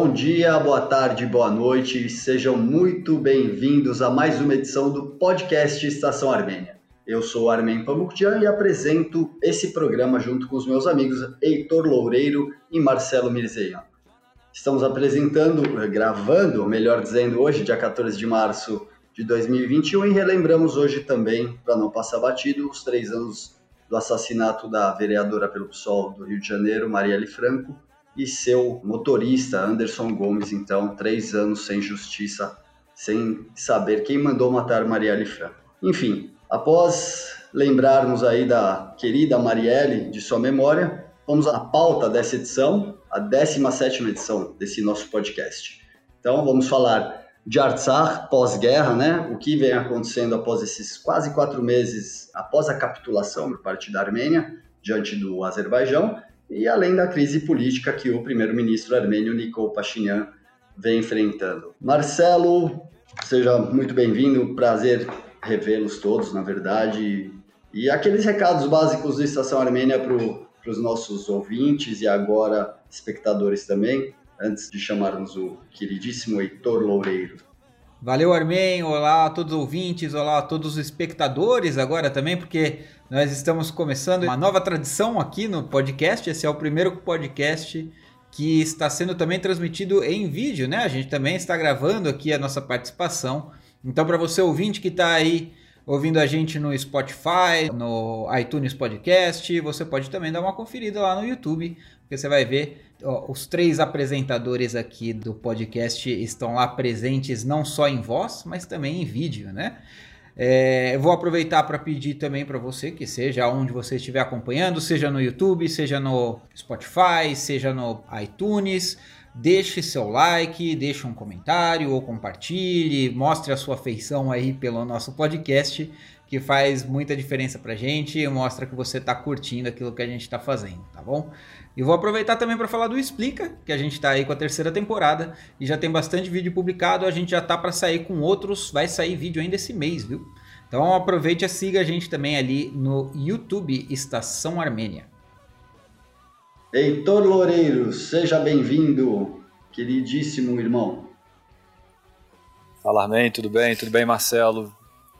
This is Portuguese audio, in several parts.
Bom dia, boa tarde, boa noite, sejam muito bem-vindos a mais uma edição do podcast Estação Armênia. Eu sou Armen Pamukjian e apresento esse programa junto com os meus amigos Heitor Loureiro e Marcelo Mirzeian. Estamos apresentando, gravando, melhor dizendo, hoje, dia 14 de março de 2021, e relembramos hoje também, para não passar batido, os três anos do assassinato da vereadora pelo PSOL do Rio de Janeiro, Marielle Franco, e seu motorista, Anderson Gomes, então, três anos sem justiça, sem saber quem mandou matar Marielle Franco. Enfim, após lembrarmos aí da querida Marielle de sua memória, vamos à pauta dessa edição, a 17 edição desse nosso podcast. Então, vamos falar de Artsakh pós-guerra, né? O que vem acontecendo após esses quase quatro meses após a capitulação por parte da Armênia diante do Azerbaijão e além da crise política que o primeiro-ministro armênio Nikol Pashinyan vem enfrentando. Marcelo, seja muito bem-vindo, prazer revê-los todos, na verdade. E aqueles recados básicos da Estação Armênia para os nossos ouvintes e agora espectadores também, antes de chamarmos o queridíssimo Heitor Loureiro. Valeu, Armen. Olá a todos os ouvintes, olá a todos os espectadores agora também, porque nós estamos começando uma nova tradição aqui no podcast. Esse é o primeiro podcast que está sendo também transmitido em vídeo, né? A gente também está gravando aqui a nossa participação. Então, para você ouvinte que está aí ouvindo a gente no Spotify, no iTunes Podcast, você pode também dar uma conferida lá no YouTube, porque você vai ver ó, os três apresentadores aqui do podcast estão lá presentes não só em voz, mas também em vídeo, né? É, vou aproveitar para pedir também para você que seja onde você estiver acompanhando, seja no YouTube, seja no Spotify, seja no iTunes, deixe seu like, deixe um comentário ou compartilhe, mostre a sua afeição aí pelo nosso podcast, que faz muita diferença para gente e mostra que você está curtindo aquilo que a gente está fazendo, tá bom? E vou aproveitar também para falar do Explica, que a gente está aí com a terceira temporada e já tem bastante vídeo publicado. A gente já tá para sair com outros, vai sair vídeo ainda esse mês, viu? Então aproveite e siga a gente também ali no YouTube Estação Armênia. Heitor Loureiro, seja bem-vindo, queridíssimo irmão. Fala, Armin, tudo bem? Tudo bem, Marcelo?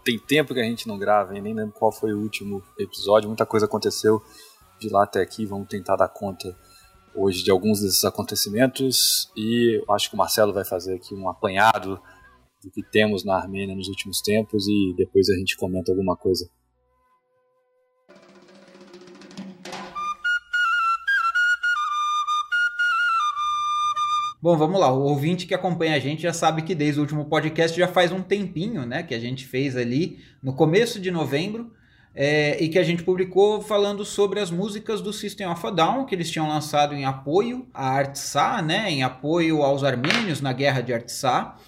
Tem tempo que a gente não grava, nem lembro qual foi o último episódio, muita coisa aconteceu de lá até aqui. Vamos tentar dar conta hoje de alguns desses acontecimentos e acho que o Marcelo vai fazer aqui um apanhado do que temos na Armênia nos últimos tempos e depois a gente comenta alguma coisa. Bom, vamos lá. O ouvinte que acompanha a gente já sabe que desde o último podcast já faz um tempinho, né? Que a gente fez ali no começo de novembro é, e que a gente publicou falando sobre as músicas do System of a Down que eles tinham lançado em apoio à Artsá, né, em apoio aos armênios na guerra de Artsá.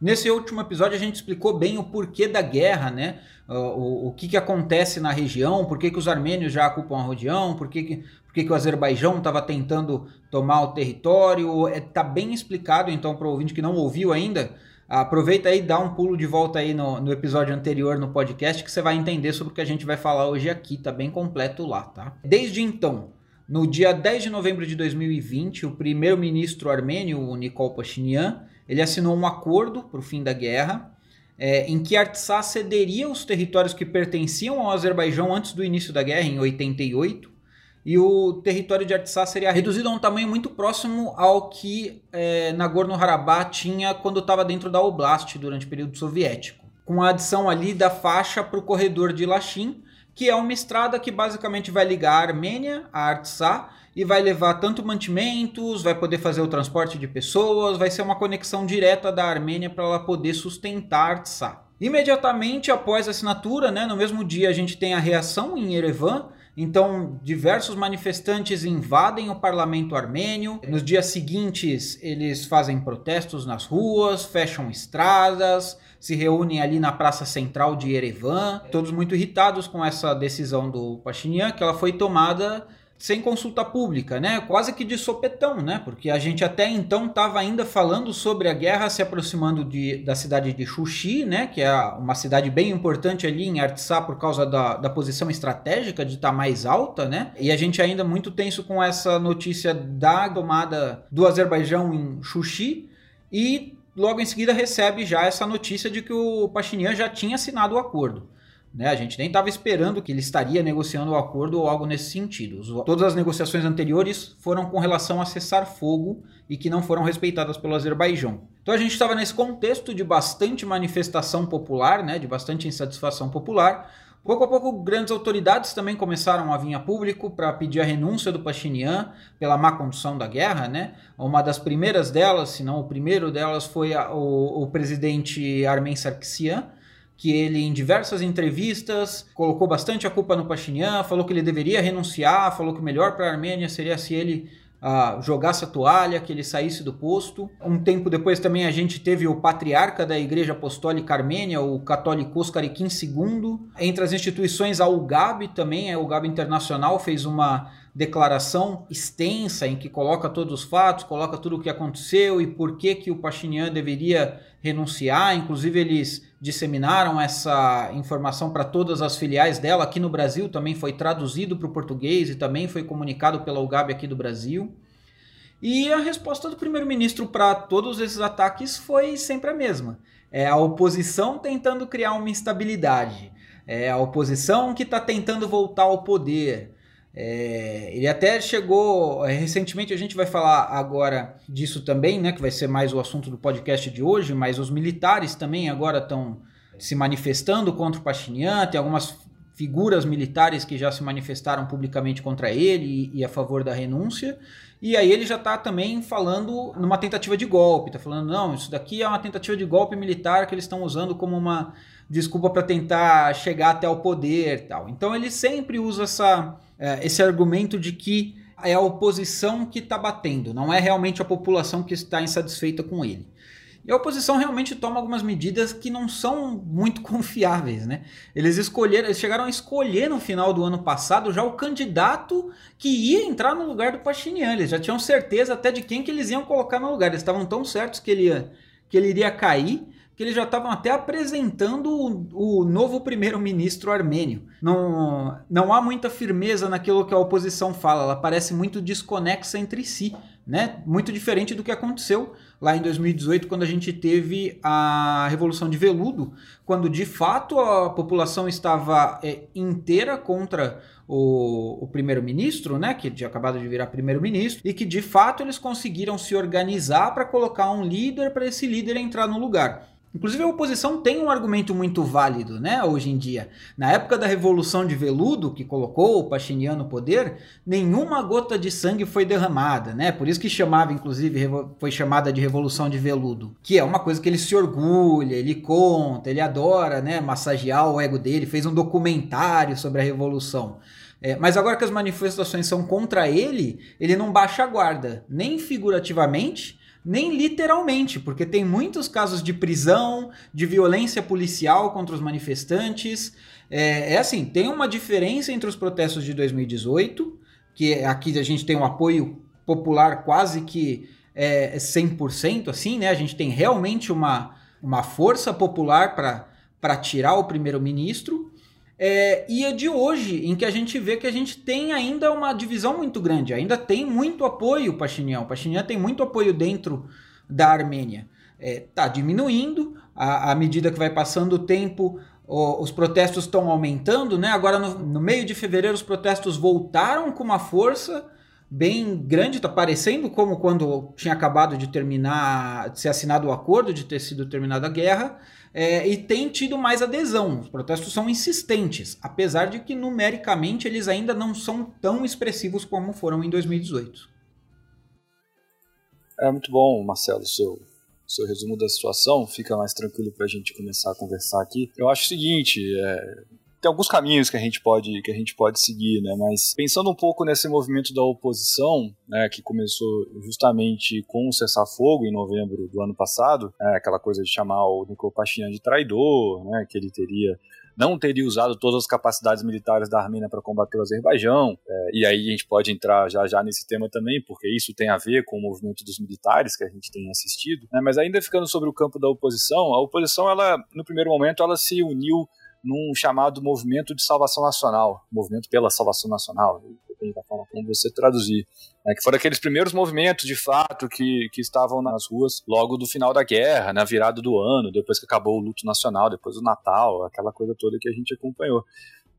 Nesse último episódio a gente explicou bem o porquê da guerra, né? O, o, o que, que acontece na região, por que, que os armênios já ocupam a região, por que, que, por que, o Azerbaijão estava tentando tomar o território. Está é, bem explicado, então, para o ouvinte que não ouviu ainda, Aproveita aí dá um pulo de volta aí no, no episódio anterior no podcast que você vai entender sobre o que a gente vai falar hoje aqui, tá bem completo lá, tá? Desde então, no dia 10 de novembro de 2020, o primeiro-ministro armênio, o Nikol Pashinyan, ele assinou um acordo para o fim da guerra, é, em que Artsakh cederia os territórios que pertenciam ao Azerbaijão antes do início da guerra, em 88, e o território de Artsakh seria reduzido a um tamanho muito próximo ao que é, Nagorno-Karabakh tinha quando estava dentro da Oblast durante o período soviético, com a adição ali da faixa para o corredor de Lachin, que é uma estrada que basicamente vai ligar a Armênia a Artsakh e vai levar tanto mantimentos, vai poder fazer o transporte de pessoas, vai ser uma conexão direta da Armênia para ela poder sustentar Artsakh. Imediatamente após a assinatura, né, no mesmo dia a gente tem a reação em Yerevan, então, diversos manifestantes invadem o parlamento armênio. Nos dias seguintes, eles fazem protestos nas ruas, fecham estradas, se reúnem ali na praça central de Erevan, todos muito irritados com essa decisão do Pashinyan, que ela foi tomada sem consulta pública, né? Quase que de sopetão, né? Porque a gente até então estava ainda falando sobre a guerra se aproximando de, da cidade de Xuxi, né? Que é uma cidade bem importante ali em Artsakh por causa da, da posição estratégica de estar tá mais alta, né? E a gente ainda muito tenso com essa notícia da tomada do Azerbaijão em Xuxi e logo em seguida recebe já essa notícia de que o Pashinyan já tinha assinado o acordo. Né? A gente nem estava esperando que ele estaria negociando o acordo ou algo nesse sentido. Todas as negociações anteriores foram com relação a cessar fogo e que não foram respeitadas pelo Azerbaijão. Então a gente estava nesse contexto de bastante manifestação popular, né? de bastante insatisfação popular. Pouco a pouco, grandes autoridades também começaram a vir a público para pedir a renúncia do Pashinyan pela má condução da guerra. Né? Uma das primeiras delas, se não o primeiro delas, foi a, o, o presidente Armen Sarkisian, que ele em diversas entrevistas colocou bastante a culpa no Pashinyan, falou que ele deveria renunciar, falou que o melhor para a Armênia seria se ele uh, jogasse a toalha, que ele saísse do posto. Um tempo depois também a gente teve o patriarca da Igreja Apostólica Armênia, o católico Karikin II. Entre as instituições, a UGAB também, a UGAB Internacional fez uma declaração extensa em que coloca todos os fatos, coloca tudo o que aconteceu e por que que o Pashinyan deveria renunciar. Inclusive eles disseminaram essa informação para todas as filiais dela. Aqui no Brasil também foi traduzido para o português e também foi comunicado pela UGAB aqui do Brasil. E a resposta do primeiro-ministro para todos esses ataques foi sempre a mesma. É a oposição tentando criar uma instabilidade. É a oposição que está tentando voltar ao poder. É, ele até chegou é, recentemente, a gente vai falar agora disso também, né? Que vai ser mais o assunto do podcast de hoje, mas os militares também agora estão se manifestando contra o Pashinyan, tem algumas figuras militares que já se manifestaram publicamente contra ele e, e a favor da renúncia. E aí ele já está também falando numa tentativa de golpe, está falando, não, isso daqui é uma tentativa de golpe militar que eles estão usando como uma desculpa para tentar chegar até o poder tal. Então ele sempre usa essa é, esse argumento de que é a oposição que está batendo, não é realmente a população que está insatisfeita com ele. E a oposição realmente toma algumas medidas que não são muito confiáveis, né? Eles escolheram, eles chegaram a escolher no final do ano passado já o candidato que ia entrar no lugar do Pashinyan. Eles já tinham certeza até de quem que eles iam colocar no lugar. Eles estavam tão certos que ele, ia, que ele iria cair que eles já estavam até apresentando o, o novo primeiro-ministro armênio. Não, não há muita firmeza naquilo que a oposição fala, ela parece muito desconexa entre si, né? Muito diferente do que aconteceu lá em 2018, quando a gente teve a Revolução de Veludo, quando de fato a população estava é, inteira contra o, o primeiro-ministro, né, que tinha acabado de virar primeiro-ministro, e que de fato eles conseguiram se organizar para colocar um líder para esse líder entrar no lugar. Inclusive a oposição tem um argumento muito válido, né, hoje em dia. Na época da Revolução de Veludo, que colocou o Pashinyan no poder, nenhuma gota de sangue foi derramada, né? Por isso que chamava, inclusive, foi chamada de Revolução de Veludo, que é uma coisa que ele se orgulha, ele conta, ele adora, né, massagear o ego dele, fez um documentário sobre a Revolução. É, mas agora que as manifestações são contra ele, ele não baixa a guarda, nem figurativamente, nem literalmente, porque tem muitos casos de prisão, de violência policial contra os manifestantes. É, é assim, tem uma diferença entre os protestos de 2018, que aqui a gente tem um apoio popular quase que é, 100%, assim, né? A gente tem realmente uma, uma força popular para tirar o primeiro-ministro, é, e é de hoje em que a gente vê que a gente tem ainda uma divisão muito grande, ainda tem muito apoio Pashinyan. O Pashinyan tem muito apoio dentro da Armênia. Está é, tá diminuindo, à, medida que vai passando o tempo, os protestos estão aumentando. Né? Agora, no, no meio de fevereiro, os protestos voltaram com uma força bem grande, está parecendo como quando tinha acabado de terminar, de ser assinado o acordo, de ter sido terminada a guerra é, e tem tido mais adesão. Os protestos são insistentes, apesar de que numericamente eles ainda não são tão expressivos como foram em 2018. É muito bom, Marcelo, seu, seu resumo da situação. Fica mais tranquilo para a gente começar a conversar aqui. Eu acho o seguinte: é, tem alguns caminhos que a gente pode que a gente pode seguir, né? Mas pensando um pouco nesse movimento da oposição, né, que começou justamente com o cessar-fogo em novembro do ano passado, né, aquela coisa de chamar o Nicole Pashinyan de traidor, né, que ele teria não teria usado todas as capacidades militares da Armênia para combater o Azerbaijão. É, e aí a gente pode entrar já já nesse tema também, porque isso tem a ver com o movimento dos militares que a gente tem assistido. Né? Mas ainda ficando sobre o campo da oposição, a oposição, ela no primeiro momento, ela se uniu num chamado movimento de salvação nacional, movimento pela salvação nacional, depende da forma como você traduzir. Né, que foram aqueles primeiros movimentos, de fato, que, que estavam nas ruas logo do final da guerra, na virada do ano, depois que acabou o luto nacional, depois do Natal, aquela coisa toda que a gente acompanhou.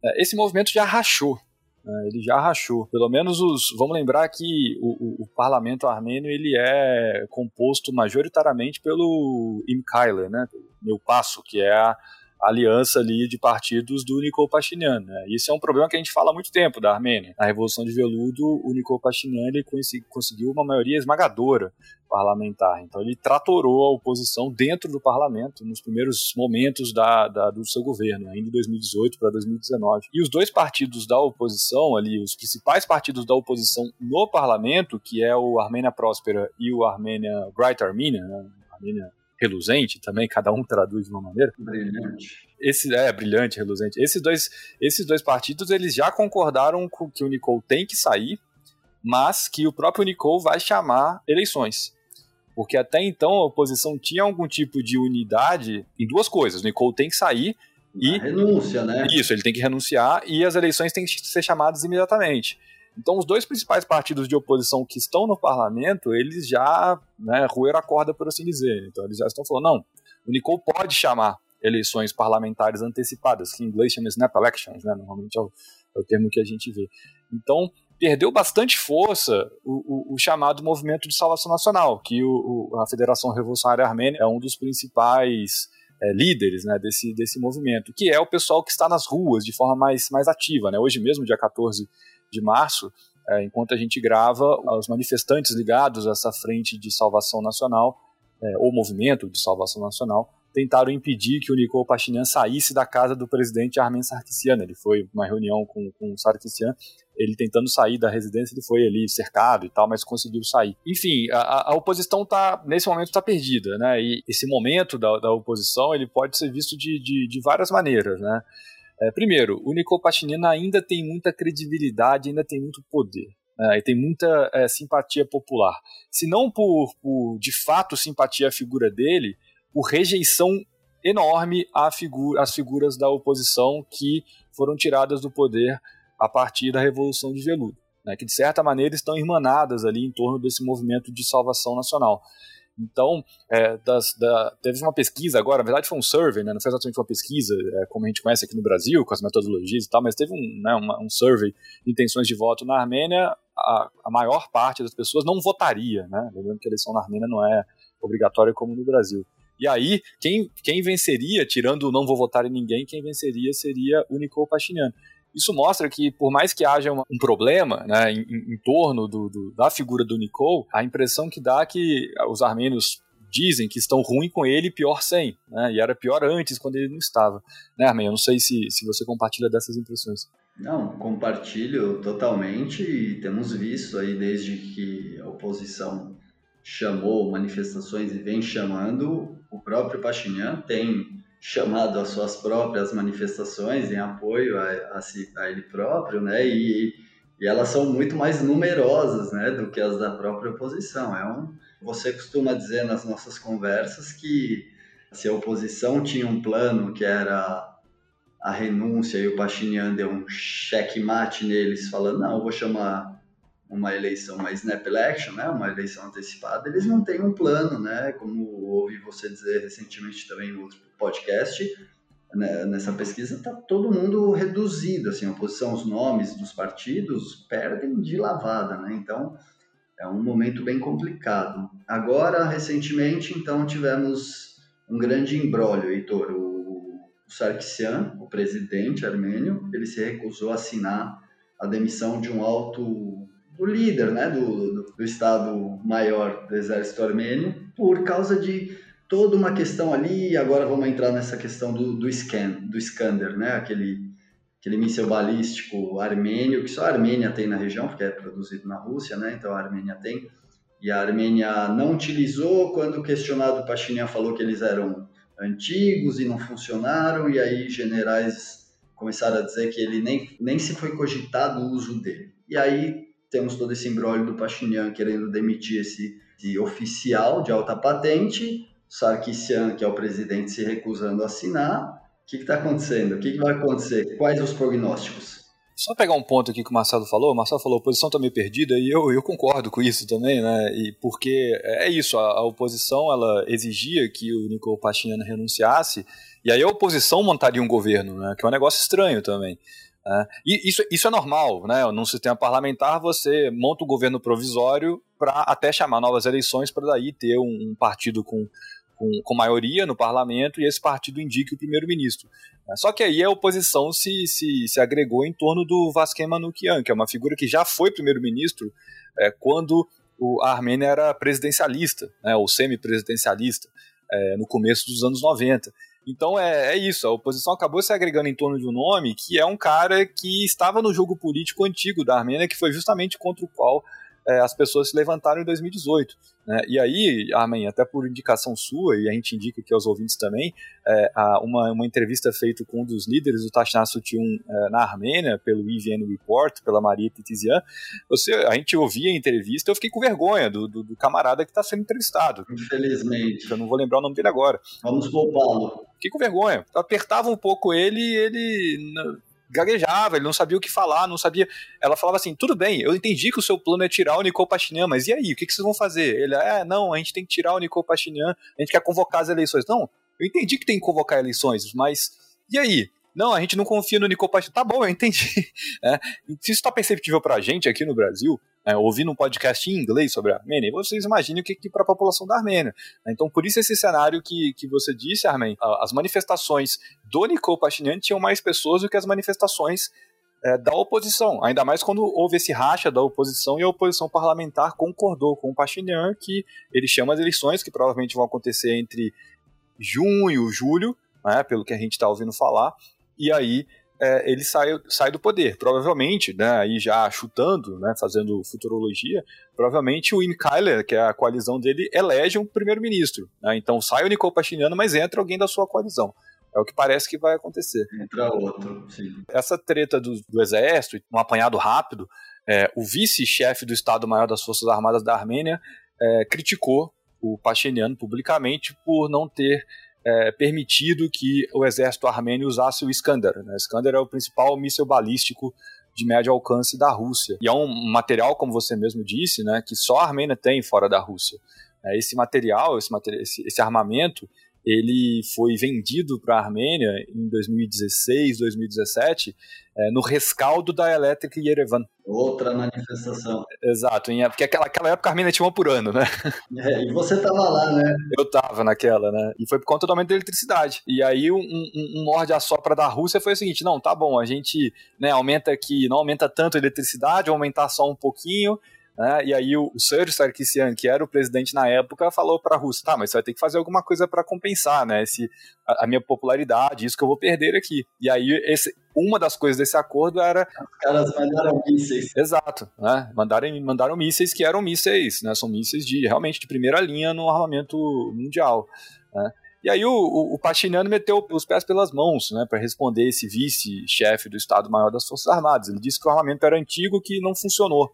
É, esse movimento já rachou, né, ele já rachou. Pelo menos os. Vamos lembrar que o, o, o, parlamento armênio ele é composto majoritariamente pelo Imkailer, né? Meu Passo, que é a, aliança ali de partidos do Nikol Pashinyan. Né? Isso é um problema que a gente fala há muito tempo da Armênia. Na Revolução de Veludo, o Nikol Pashinyan ele conseguiu uma maioria esmagadora parlamentar. Então ele tratorou a oposição dentro do parlamento nos primeiros momentos da, da do seu governo, ainda em 2018 para 2019. E os dois partidos da oposição ali, os principais partidos da oposição no parlamento, que é o Armênia Próspera e o Armênia Bright Armenia, né? Armênia reluzente também, cada um traduz de uma maneira. Brilhante. Esse, é, brilhante, reluzente. Esses dois, esses dois partidos, eles já concordaram com que o Nicole tem que sair, mas que o próprio Nicole vai chamar eleições. Porque até então a oposição tinha algum tipo de unidade em duas coisas. O Nicole tem que sair e. A renúncia, né? Isso, ele tem que renunciar e as eleições têm que ser chamadas imediatamente. Então, os dois principais partidos de oposição que estão no parlamento, eles já né, roeram a corda, por assim dizer. Então, eles já estão falando: não, o Nicole pode chamar eleições parlamentares antecipadas, que em inglês chama snap elections, né, normalmente é o, é o termo que a gente vê. Então, perdeu bastante força o, o, o, chamado Movimento de Salvação Nacional, que o, a Federação Revolucionária Armênia é um dos principais é, líderes né, desse, desse movimento, que é o pessoal que está nas ruas de forma mais, mais ativa. Né? Hoje mesmo, dia 14 de março, é, enquanto a gente grava, os manifestantes ligados a essa frente de salvação nacional, é, ou movimento de salvação nacional, tentaram impedir que o Nicole Pashinyan saísse da casa do presidente Armen Sarkisian. Ele foi uma reunião com, com o Sarkisian, ele tentando sair da residência, ele foi ali cercado e tal, mas conseguiu sair. Enfim, a, a oposição tá, nesse momento está perdida, né? E esse momento da, da oposição, ele pode ser visto de, de, de várias maneiras, né? É, primeiro, o Nicol Pashinyan ainda tem muita credibilidade, ainda tem muito poder. É, e tem muita é, simpatia popular. Se não por, por, de fato, simpatia à figura dele, por rejeição enorme às figuras da oposição que foram tiradas do poder a partir da Revolução de Veludo. Né, que, de certa maneira, estão irmanadas ali em torno desse movimento de salvação nacional. Então, é, das, da, teve uma pesquisa agora, na verdade foi um survey, né, não foi exatamente uma pesquisa, é, como a gente conhece aqui no Brasil, com as metodologias e tal, mas teve um, né, uma, um survey de intenções de voto na Armênia, a, a, maior parte das pessoas não votaria, né, lembrando que a eleição na Armênia não é obrigatória como no Brasil. E aí, quem, quem venceria, tirando não vou votar em ninguém, quem venceria seria o Nicole Pashinyan. Isso mostra que, por mais que haja um problema né, em, em torno do, do, da figura do Nicole, a impressão que dá é que os armênios dizem que estão ruim com ele e pior sem, né? E era pior antes, quando ele não estava. Né, Armin? Eu não sei se, se você compartilha dessas impressões. Não, compartilho totalmente e temos visto aí desde que a oposição chamou manifestações e vem chamando, o próprio Pashinyan tem chamado as suas próprias manifestações em apoio a, a, a ele próprio, né? E, e, elas são muito mais numerosas, né, do que as da própria oposição. É um, você costuma dizer nas nossas conversas que se a oposição tinha um plano que era a renúncia e o Pashinyan deu um checkmate neles, falando não, eu vou chamar uma eleição, uma snap election, né, uma eleição antecipada, eles não têm um plano, né, como ouvi você dizer recentemente também em outro podcast, né, nessa pesquisa está todo mundo reduzido, assim, a oposição, os nomes dos partidos perdem de lavada, né, então é um momento bem complicado. Agora, recentemente, então, tivemos um grande embrólio, Heitor, o, o Sarkisian, o presidente armênio, ele se recusou a assinar a demissão de um alto do líder né, do, do, do Estado-Maior do Exército Armênio, por causa de toda uma questão ali, agora vamos entrar nessa questão do, do scan, do Iskander, né, aquele, aquele míssil balístico armênio, que só a Armênia tem na região, porque é produzido na Rússia, né, então a Armênia tem, e a Armênia não utilizou, quando questionado, o Pashinyan falou que eles eram antigos e não funcionaram, e aí generais começaram a dizer que ele nem, nem se foi cogitado o uso dele. E aí temos todo esse embrólio do Pashinyan querendo demitir esse, esse oficial de alta patente, Sarkisian, que é o presidente, se recusando a assinar. O que está acontecendo? O que, que vai acontecer? Quais os prognósticos? Só pegar um ponto aqui que o Marcelo falou, o Marcelo falou, a oposição está meio perdida, e eu, eu concordo com isso também, né? E porque é isso, a, a oposição ela exigia que o Nicole Pashinyan renunciasse, e aí a oposição montaria um governo, né? Que é um negócio estranho também. Né? E isso, isso é normal, né? Num sistema parlamentar você monta um governo provisório para até chamar novas eleições para daí ter um, um partido com com, com maioria no parlamento e esse partido indique o primeiro-ministro. É, só que aí a oposição se, se, se agregou em torno do Vasquem Manoukian, que é uma figura que já foi primeiro-ministro é, quando o, a Armênia era presidencialista, né, ou semi-presidencialista, é, no começo dos anos 90. Então é, é, isso, a oposição acabou se agregando em torno de um nome que é um cara que estava no jogo político antigo da Armênia, que foi justamente contra o qual é, as pessoas se levantaram em 2018. Né? E aí, Armin, até por indicação sua, e a gente indica aqui aos ouvintes também, é, uma, uma entrevista feita com um dos líderes do Tashna Sutyun é, na Armênia, pelo IVN Report, pela Maria Titizian, você, a gente ouvia a entrevista eu fiquei com vergonha do, do, do camarada que está sendo entrevistado. Infelizmente. Eu não vou lembrar o nome dele agora. Vamos poupá-lo. Fiquei com vergonha. Apertava um pouco ele e ele gaguejava, ele não sabia o que falar, não sabia. Ela falava assim: tudo bem, eu entendi que o seu plano é tirar o Nicole Pashinyan, mas e aí? O que, que vocês vão fazer? Ele, é, não, a gente tem que tirar o Nicole Pashinyan, a gente quer convocar as eleições. Não, eu entendi que tem que convocar eleições, mas e aí? Não, a gente não confia no Pashinyan. Tá bom, eu entendi. É, se isso está perceptível pra gente aqui no Brasil, é, ouvindo um podcast em inglês sobre a Armênia, vocês imaginem o que, que para a população da Armênia. Então, por isso esse cenário que, que você disse, Armen, as manifestações do Nicole Pashinyan tinham mais pessoas do que as manifestações é, da oposição, ainda mais quando houve esse racha da oposição e a oposição parlamentar concordou com o Pashinyan que ele chama as eleições, que provavelmente vão acontecer entre junho e julho, né, pelo que a gente está ouvindo falar, e aí é, ele sai, sai do poder. Provavelmente, né, aí já chutando, né, fazendo futurologia, provavelmente o Kyler, que é a coalizão dele, elege um primeiro-ministro. Né, então sai o Nicole Pashinyan, mas entra alguém da sua coalizão. É o que parece que vai acontecer. Entra outro, sim. Essa treta do, do exército, um apanhado rápido, é, o vice-chefe do Estado-Maior das Forças Armadas da Armênia é, criticou o Pashinyan publicamente por não ter é, permitido que o exército armênio usasse o Iskander. Né? O Iskander é o principal míssil balístico de médio alcance da Rússia. E é um material, como você mesmo disse, né, que só a Armênia tem fora da Rússia. É, esse material, esse, esse, esse armamento, ele foi vendido para a Armênia em 2016, 2017, é, no rescaldo da Electric Yerevan. Outra manifestação. Exato, porque aquela, aquela época a Armênia tinha uma por ano, né? É, e você estava lá, né? Eu estava naquela, né? E foi por conta do aumento da eletricidade. E aí um, um, um morde a sopra da Rússia foi o seguinte, não, tá bom, a gente né, aumenta aqui, não aumenta tanto a eletricidade, aumentar só um pouquinho, né? E aí o, o Sérgio Sarkisian, que era o presidente na época, falou para a Rússia, tá, mas você vai ter que fazer alguma coisa para compensar, né? Esse, a, a, minha popularidade, isso que eu vou perder aqui. E aí esse, uma das coisas desse acordo era... Os caras mandaram mísseis. Exato, né? Mandaram, mandaram mísseis que eram mísseis, né? São mísseis de, realmente de primeira linha no armamento mundial, né? E aí o, o, o Pachiniano meteu os pés pelas mãos, né, para responder esse vice-chefe do Estado-Maior das Forças Armadas. Ele disse que o armamento era antigo, que não funcionou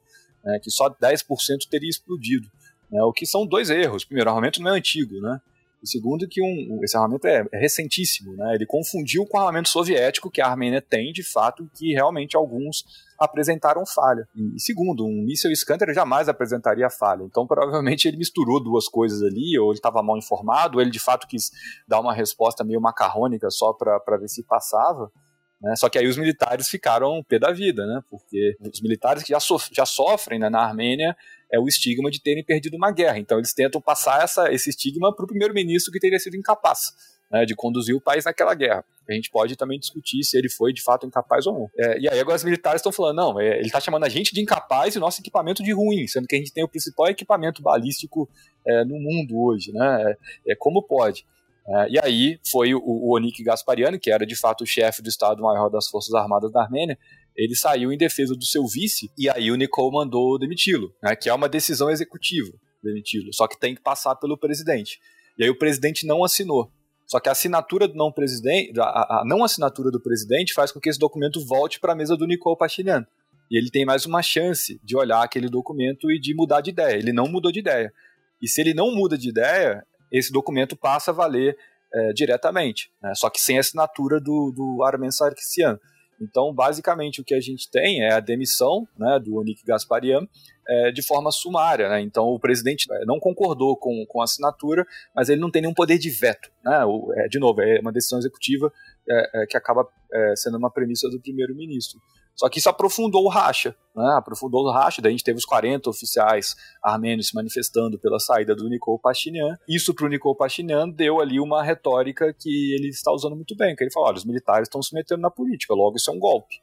né, que só 10% teria explodido. Né, o que são dois erros. Primeiro, o armamento não é antigo, né? E segundo, que um, esse armamento é, é, recentíssimo, né? Ele confundiu com o armamento soviético que a Armênia tem, de fato, que realmente alguns apresentaram falha. E segundo, um míssil Iskander jamais apresentaria falha. Então, provavelmente ele misturou duas coisas ali, ou ele estava mal informado, ou ele de fato quis dar uma resposta meio macarrônica só para ver se passava. Né? Só que aí os militares ficaram pé da vida, né? porque os militares que já, já sofrem né, na Armênia é o estigma de terem perdido uma guerra. Então eles tentam passar essa, esse estigma para o primeiro-ministro que teria sido incapaz né, de conduzir o país naquela guerra. A gente pode também discutir se ele foi de fato incapaz ou não. É, e aí agora os militares estão falando, não, é, ele está chamando a gente de incapaz e nosso equipamento de ruim, sendo que a gente tem o principal equipamento balístico é, no mundo hoje, né? É, é como pode. É, e aí foi o, o Onik Gaspariani, que era de fato o chefe do Estado-Maior das Forças Armadas da Armênia, ele saiu em defesa do seu vice, e aí o Nicole mandou demiti-lo, né, que é uma decisão executiva, demiti-lo, só que tem que passar pelo presidente. E aí o presidente não assinou. Só que a assinatura do não presidente, a, a não assinatura do presidente faz com que esse documento volte para a mesa do Nicole Pashinyan. E ele tem mais uma chance de olhar aquele documento e de mudar de ideia. Ele não mudou de ideia. E se ele não muda de ideia, esse documento passa a valer é, diretamente, né? só que sem assinatura do, do Armen Sarkisian. Então, basicamente, o que a gente tem é a demissão né, do Onik Gasparian é, de forma sumária. Né? Então, o presidente é, não concordou com, com a assinatura, mas ele não tem nenhum poder de veto. Né? O, é, de novo, é uma decisão executiva é, é, que acaba é, sendo uma premissa do primeiro-ministro. Só que isso aprofundou o racha, né? aprofundou o racha, daí a gente teve os 40 oficiais armênios se manifestando pela saída do Nikol Pashinyan. Isso para o Nikol Pashinyan deu ali uma retórica que ele está usando muito bem, que ele falou, olha, os militares estão se metendo na política, logo isso é um golpe.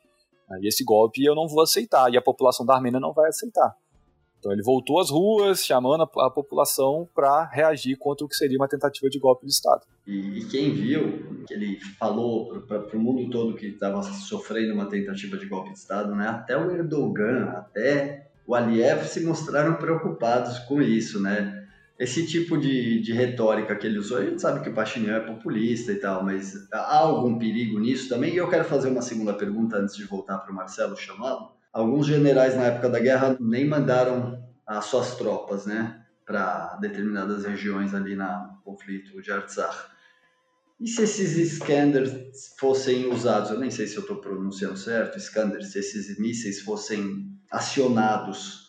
E esse golpe eu não vou aceitar, e a população da Armênia não vai aceitar. Então ele voltou às ruas, chamando a, a população para reagir contra o que seria uma tentativa de golpe de Estado. E, e quem viu, que ele falou para o mundo todo que estava sofrendo uma tentativa de golpe de Estado, né? até o Erdogan, até o Aliyev se mostraram preocupados com isso, né? Esse tipo de, de retórica que ele usou, a gente sabe que o Pashinyan é populista e tal, mas há algum perigo nisso também? E eu quero fazer uma segunda pergunta antes de voltar para o Marcelo chamado alguns generais na época da guerra nem mandaram as suas tropas, né, para determinadas regiões ali no conflito de Artsakh. E se esses Iskanders fossem usados, eu nem sei se eu estou pronunciando certo, Iskander, se esses mísseis fossem acionados,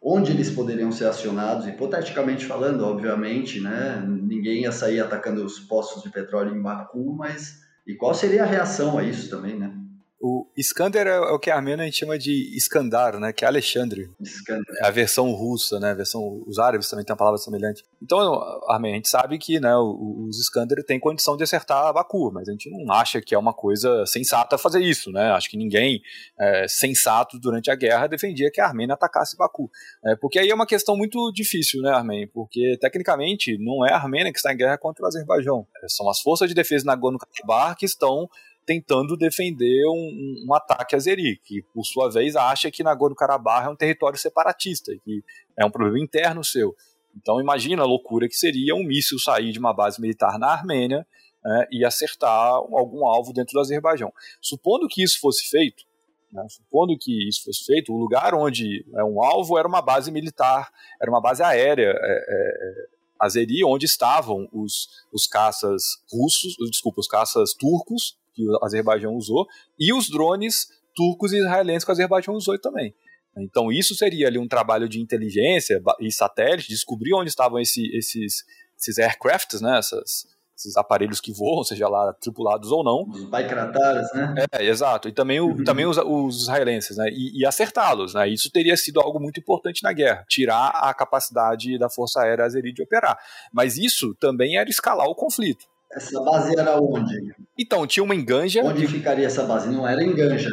onde eles poderiam ser acionados? Hipoteticamente falando, obviamente, né? Ninguém ia sair atacando os postos de petróleo em Baku, mas e qual seria a reação a isso também, né? O Iskander é o que a Armênia chama de Iskandar, né? Que é Alexandre. Iskander. É a versão russa, né? A versão, os árabes também têm uma palavra semelhante. Então, a Armênia, a gente sabe que né, os Iskander têm condição de acertar Baku, mas a gente não acha que é uma coisa sensata fazer isso, né? Acho que ninguém é, sensato durante a guerra defendia que a Armênia atacasse Baku. É, porque aí é uma questão muito difícil, né, Armênia? Porque, tecnicamente, não é a Armênia que está em guerra contra o Azerbaijão. É, são as forças de defesa Nagorno-Karabakh que estão tentando defender um, um, ataque azeri, que por sua vez acha que Nagorno-Karabakh é um território separatista, que é um problema interno seu. Então imagina a loucura que seria um míssil sair de uma base militar na Armênia né, e acertar algum alvo dentro do Azerbaijão. Supondo que isso fosse feito, né, supondo que isso fosse feito, o lugar onde é um alvo era uma base militar, era uma base aérea é, é, azeri, onde estavam os, os caças russos, desculpa, os caças turcos que o Azerbaijão usou, e os drones turcos e israelenses que o Azerbaijão usou também. Então isso seria ali um trabalho de inteligência e satélite, descobrir onde estavam esse, esses, esses aircrafts, né, essas, esses aparelhos que voam, seja lá tripulados ou não. Os Baikrataras, né? É, exato. E também, o, uhum. também os, os, israelenses, né? E, e acertá-los, né? Isso teria sido algo muito importante na guerra, tirar a capacidade da Força Aérea Azeri de operar. Mas isso também era escalar o conflito. Essa base era onde? Então, tinha uma enganja. Onde ficaria essa base? Não era enganja.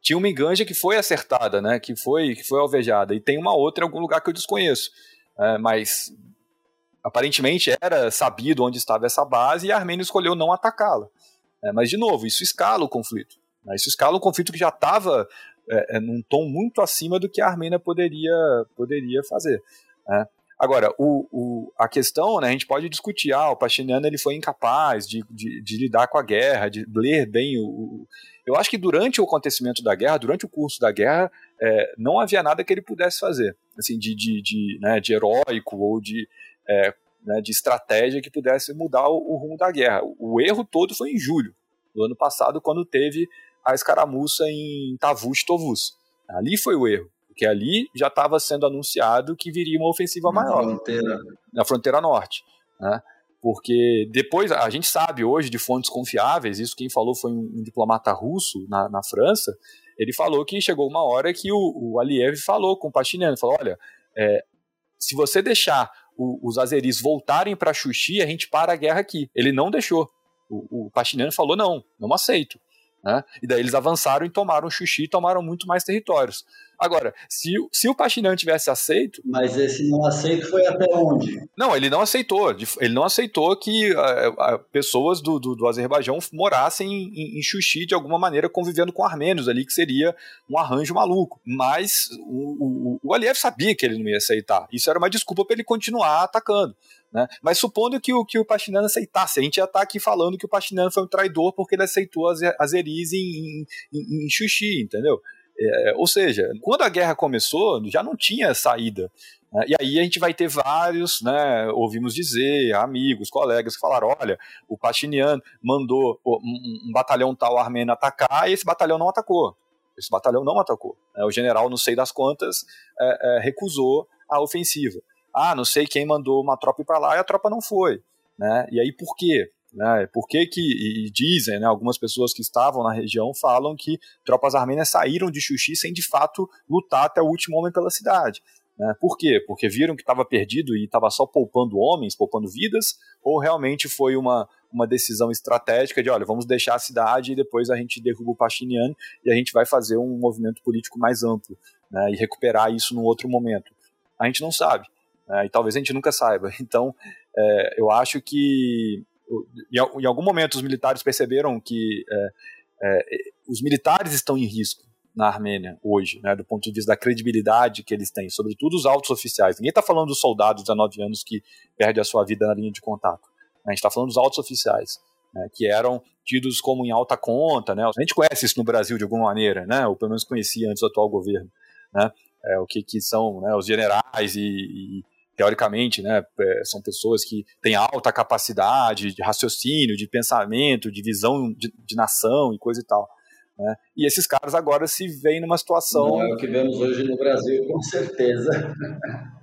Tinha uma enganja que foi acertada, né? Que foi, que foi alvejada. E tem uma outra em algum lugar que eu desconheço. É, mas aparentemente era sabido onde estava essa base e a Armênia escolheu não atacá-la. É, mas, de novo, isso escala o conflito. Né? Isso escala um conflito que já estava é, é, num tom muito acima do que a Armênia poderia, poderia fazer. Né? Agora, o, o, a questão, né, a gente pode discutir, ah, o Pachiniano ele foi incapaz de, de, de lidar com a guerra, de ler bem o, o, Eu acho que durante o acontecimento da guerra, durante o curso da guerra, é, não havia nada que ele pudesse fazer, assim, de, de, de, né, de heróico ou de, é, né, de estratégia que pudesse mudar o, o rumo da guerra. O, erro todo foi em julho do ano passado, quando teve a escaramuça em Tavus Tovus. Ali foi o erro. Porque ali já estava sendo anunciado que viria uma ofensiva na maior. Fronteira. Na fronteira norte. Né? Porque depois, a gente sabe hoje de fontes confiáveis, isso quem falou foi um, um diplomata russo na, na, França, ele falou que chegou uma hora que o, o Aliyev falou com o Pachinian, falou, olha, é, se você deixar o, os azeris voltarem para Xuxi, a gente para a guerra aqui. Ele não deixou. O, o Pachinian falou, não, não aceito. Né? E daí eles avançaram e tomaram Xuxi e tomaram muito mais territórios. Agora, se, se o Pashinyan tivesse aceito. Mas esse não aceito foi até onde? Não, ele não aceitou. Ele não aceitou que uh, uh, pessoas do, do, do, Azerbaijão morassem em, em Xuxi de alguma maneira convivendo com armênios ali, que seria um arranjo maluco. Mas o, o, o Aliyev sabia que ele não ia aceitar. Isso era uma desculpa para ele continuar atacando. Né? Mas supondo que o, que o Pashinyan aceitasse, a gente já está aqui falando que o Pashinyan foi um traidor porque ele aceitou as Azeris em, em, em Xuxi, entendeu? É, ou seja, quando a guerra começou, já não tinha saída. Né? E aí a gente vai ter vários, né, ouvimos dizer, amigos, colegas que falaram: olha, o Pashinyan mandou um, batalhão tal armênio atacar e esse batalhão não atacou. Esse batalhão não atacou. Né? O general, não sei das quantas, é, é, recusou a ofensiva ah, não sei quem mandou uma tropa para lá e a tropa não foi. Né? E aí por quê? Né? Por que que, e dizem, né, algumas pessoas que estavam na região falam que tropas armênias saíram de Xuxi sem de fato lutar até o último homem pela cidade. Né? Por quê? Porque viram que estava perdido e estava só poupando homens, poupando vidas, ou realmente foi uma, uma decisão estratégica de, olha, vamos deixar a cidade e depois a gente derruba o Pashinyan e a gente vai fazer um movimento político mais amplo né, e recuperar isso num outro momento. A gente não sabe né, e talvez a gente nunca saiba. Então, é, eu acho que em, algum momento os militares perceberam que é, é, os militares estão em risco na Armênia hoje, né, do ponto de vista da credibilidade que eles têm, sobretudo os altos oficiais. Ninguém está falando dos soldados de 19 anos que perdem a sua vida na linha de contato. Né, a gente está falando dos altos oficiais, né, que eram tidos como em alta conta. Né, a gente conhece isso no Brasil de alguma maneira, né, ou pelo menos conhecia antes do atual governo. Né, é, o que, que são né, os generais e, e teoricamente, né, é, são pessoas que têm alta capacidade de raciocínio, de pensamento, de visão de, de nação e coisa e tal. Né? E esses caras agora se veem numa situação. Não é o que vemos hoje no Brasil, com certeza.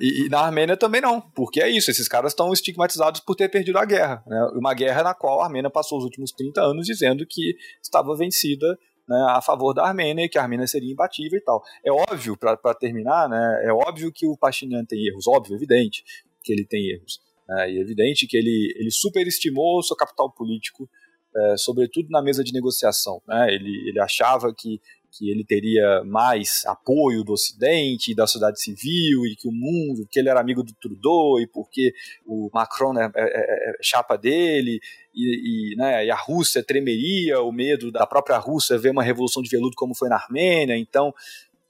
E, e, na Armênia também não, porque é isso, esses caras estão estigmatizados por ter perdido a guerra. Né? Uma guerra na qual a Armênia passou os últimos 30 anos dizendo que estava vencida né, a favor da Armênia e que a Armênia seria imbatível e tal. É óbvio, para terminar, né, é óbvio que o Pashinyan tem erros, óbvio, evidente que ele tem erros. Né, e é evidente que ele, ele superestimou o seu capital político, é, sobretudo na mesa de negociação. Né, ele, ele achava que que ele teria mais apoio do Ocidente, da sociedade civil, e que o mundo, que ele era amigo do Trudeau, e porque o Macron é, é, é, é chapa dele, e, e, né, e, a Rússia tremeria, o medo da própria Rússia ver uma revolução de veludo como foi na Armênia, então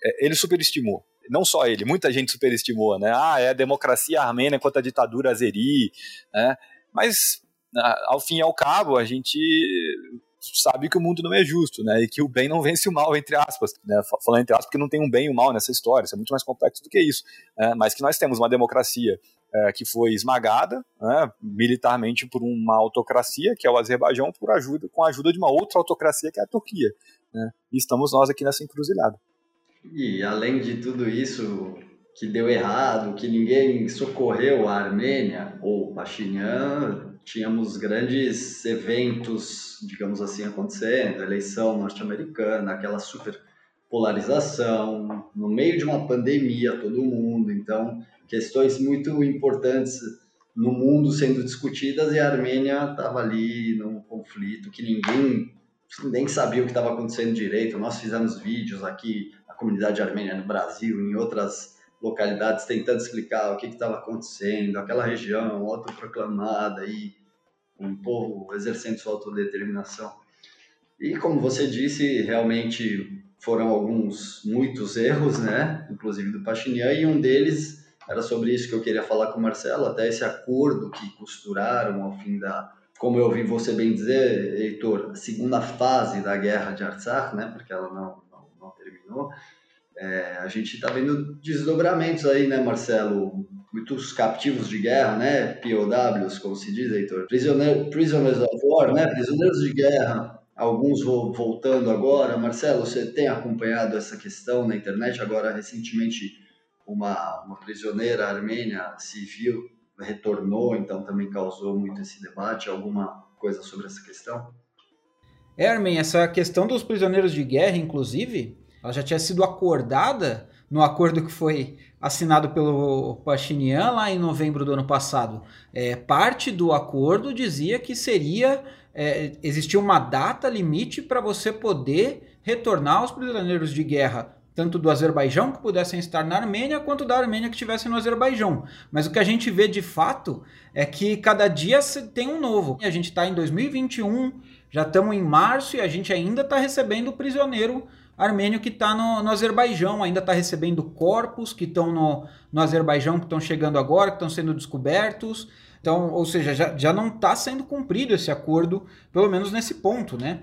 é, ele superestimou. Não só ele, muita gente superestimou, né? Ah, é a democracia armênia contra a ditadura azeri, né? Mas, ao fim e ao cabo, a gente sabe que o mundo não é justo, né? E que o bem não vence o mal, entre aspas. Né? Falando entre aspas, porque não tem um bem e um mal nessa história, isso é muito mais complexo do que isso. Né? Mas que nós temos uma democracia é, que foi esmagada né, militarmente por uma autocracia, que é o Azerbaijão, por ajuda, com a ajuda de uma outra autocracia, que é a Turquia. Né? E estamos nós aqui nessa encruzilhada. E além de tudo isso que deu errado, que ninguém socorreu a Armênia ou Pashinyan, tínhamos grandes eventos, digamos assim, acontecendo, eleição norte-americana, aquela super polarização, no meio de uma pandemia, todo mundo, então questões muito importantes no mundo sendo discutidas e a Armênia estava ali num conflito que ninguém nem sabia o que estava acontecendo direito. Nós fizemos vídeos aqui, a comunidade armênia no Brasil, em outras localidades, tentando explicar o que estava acontecendo, aquela região autoproclamada e um povo exercendo sua autodeterminação. E como você disse, realmente foram alguns, muitos erros, né? Inclusive do Pashinyan, e um deles era sobre isso que eu queria falar com o Marcelo, até esse acordo que costuraram ao fim da, como eu ouvi você bem dizer, Heitor, segunda fase da guerra de Artsakh, né? Porque ela não, não, não terminou. É, a gente está vendo desdobramentos aí, né, Marcelo? muitos captivos de guerra, né? POWs, como se diz, Heitor. Prisioneiro, prisoners of war, né? Prisioneiros de guerra. Alguns voltando agora. Marcelo, você tem acompanhado essa questão na internet? Agora, recentemente, uma, uma prisioneira armênia civil retornou, então também causou muito esse debate. Alguma coisa sobre essa questão? É, Armin, essa questão dos prisioneiros de guerra, inclusive, ela já tinha sido acordada no acordo que foi assinado pelo Pachinian lá em novembro do ano passado. É, parte do acordo dizia que seria é, existia uma data limite para você poder retornar os prisioneiros de guerra tanto do Azerbaijão que pudessem estar na Armênia, quanto da Armênia que estivessem no Azerbaijão. Mas o que a gente vê de fato é que cada dia tem um novo. A gente está em 2021, já estamos em março e a gente ainda está recebendo prisioneiro armênio que está no, no, Azerbaijão, ainda está recebendo corpos que estão no, no Azerbaijão, que estão chegando agora, que estão sendo descobertos. Então, ou seja, já, já não está sendo cumprido esse acordo, pelo menos nesse ponto, né?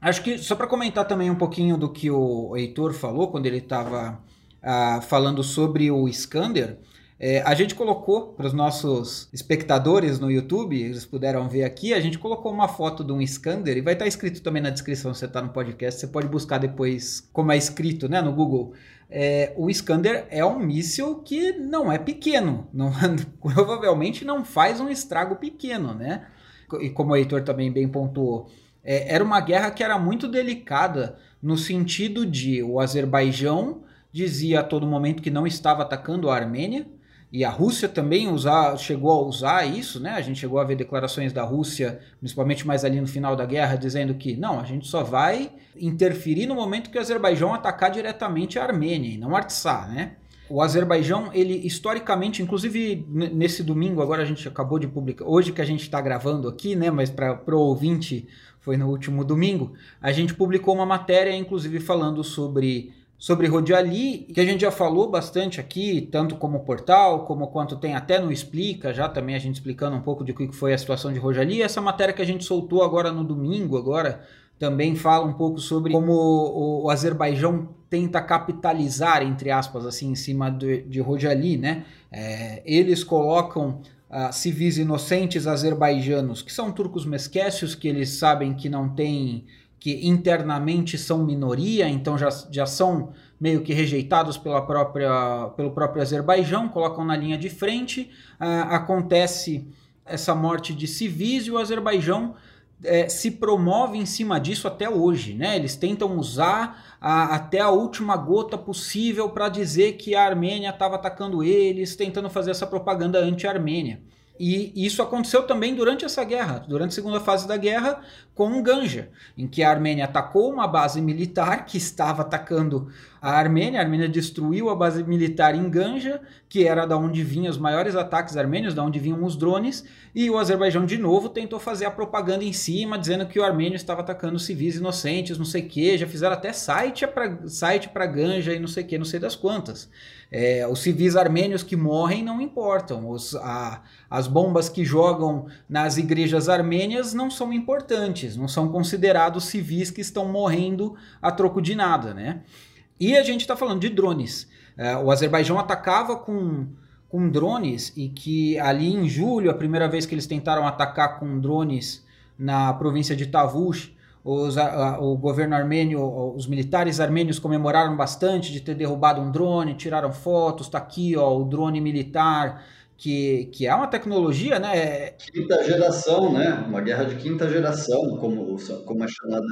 Acho que só para comentar também um pouquinho do que o Heitor falou quando ele estava ah, falando sobre o Iskander, é, a gente colocou para os nossos espectadores no YouTube, eles puderam ver aqui, a gente colocou uma foto de um Iskander e vai estar tá escrito também na descrição se você está no podcast, você pode buscar depois como é escrito né, no Google. É, o Iskander é um míssil que não é pequeno, não, provavelmente não faz um estrago pequeno, né? E como o Heitor também bem pontuou, é, era uma guerra que era muito delicada no sentido de o Azerbaijão dizia a todo momento que não estava atacando a Armênia, e a Rússia também usar, chegou a usar isso, né? A gente chegou a ver declarações da Rússia, principalmente mais ali no final da guerra, dizendo que não, a gente só vai interferir no momento que o Azerbaijão atacar diretamente a Armênia e não Artsá, né? O Azerbaijão, ele historicamente, inclusive nesse domingo, agora a gente acabou de publicar, hoje que a gente está gravando aqui, né? Mas para o ouvinte foi no último domingo, a gente publicou uma matéria, inclusive falando sobre sobre Rodiali, que a gente já falou bastante aqui, tanto como portal, como quanto tem até no Explica, já também a gente explicando um pouco de que foi a situação de Rodiali. Essa matéria que a gente soltou agora no domingo, agora também fala um pouco sobre como o, o Azerbaijão tenta capitalizar, entre aspas, assim, em cima de, de né? É, eles colocam uh, civis inocentes azerbaijanos, que são turcos mesquécios, que eles sabem que não têm que internamente são minoria, então já, já são meio que rejeitados pela própria, pelo próprio Azerbaijão, colocam na linha de frente, uh, acontece essa morte de civis e o Azerbaijão é, se promove em cima disso até hoje, né? Eles tentam usar a, até a última gota possível para dizer que a Armênia estava atacando eles, tentando fazer essa propaganda anti-Armênia. E isso aconteceu também durante essa guerra, durante a segunda fase da guerra, com Ganja, em que a Armênia atacou uma base militar que estava atacando a Armênia. A Armênia destruiu a base militar em Ganja, que era da onde vinham os maiores ataques armênios, da onde vinham os drones, e o Azerbaijão de novo tentou fazer a propaganda em cima, dizendo que o armênio estava atacando civis inocentes, não sei o que, já fizeram até site para site Ganja e não sei o que, não sei das quantas. É, os civis armênios que morrem não importam, os, a, as bombas que jogam nas igrejas armênias não são importantes, não são considerados civis que estão morrendo a troco de nada, né? E a gente está falando de drones. É, o Azerbaijão atacava com, com drones e que ali em julho, a primeira vez que eles tentaram atacar com drones na província de Tavush, os, a, o governo armênio, os militares armênios comemoraram bastante de ter derrubado um drone, tiraram fotos, tá aqui ó, o drone militar, que, que é uma tecnologia, né? Quinta geração, né? Uma guerra de quinta geração, como, como é chamada.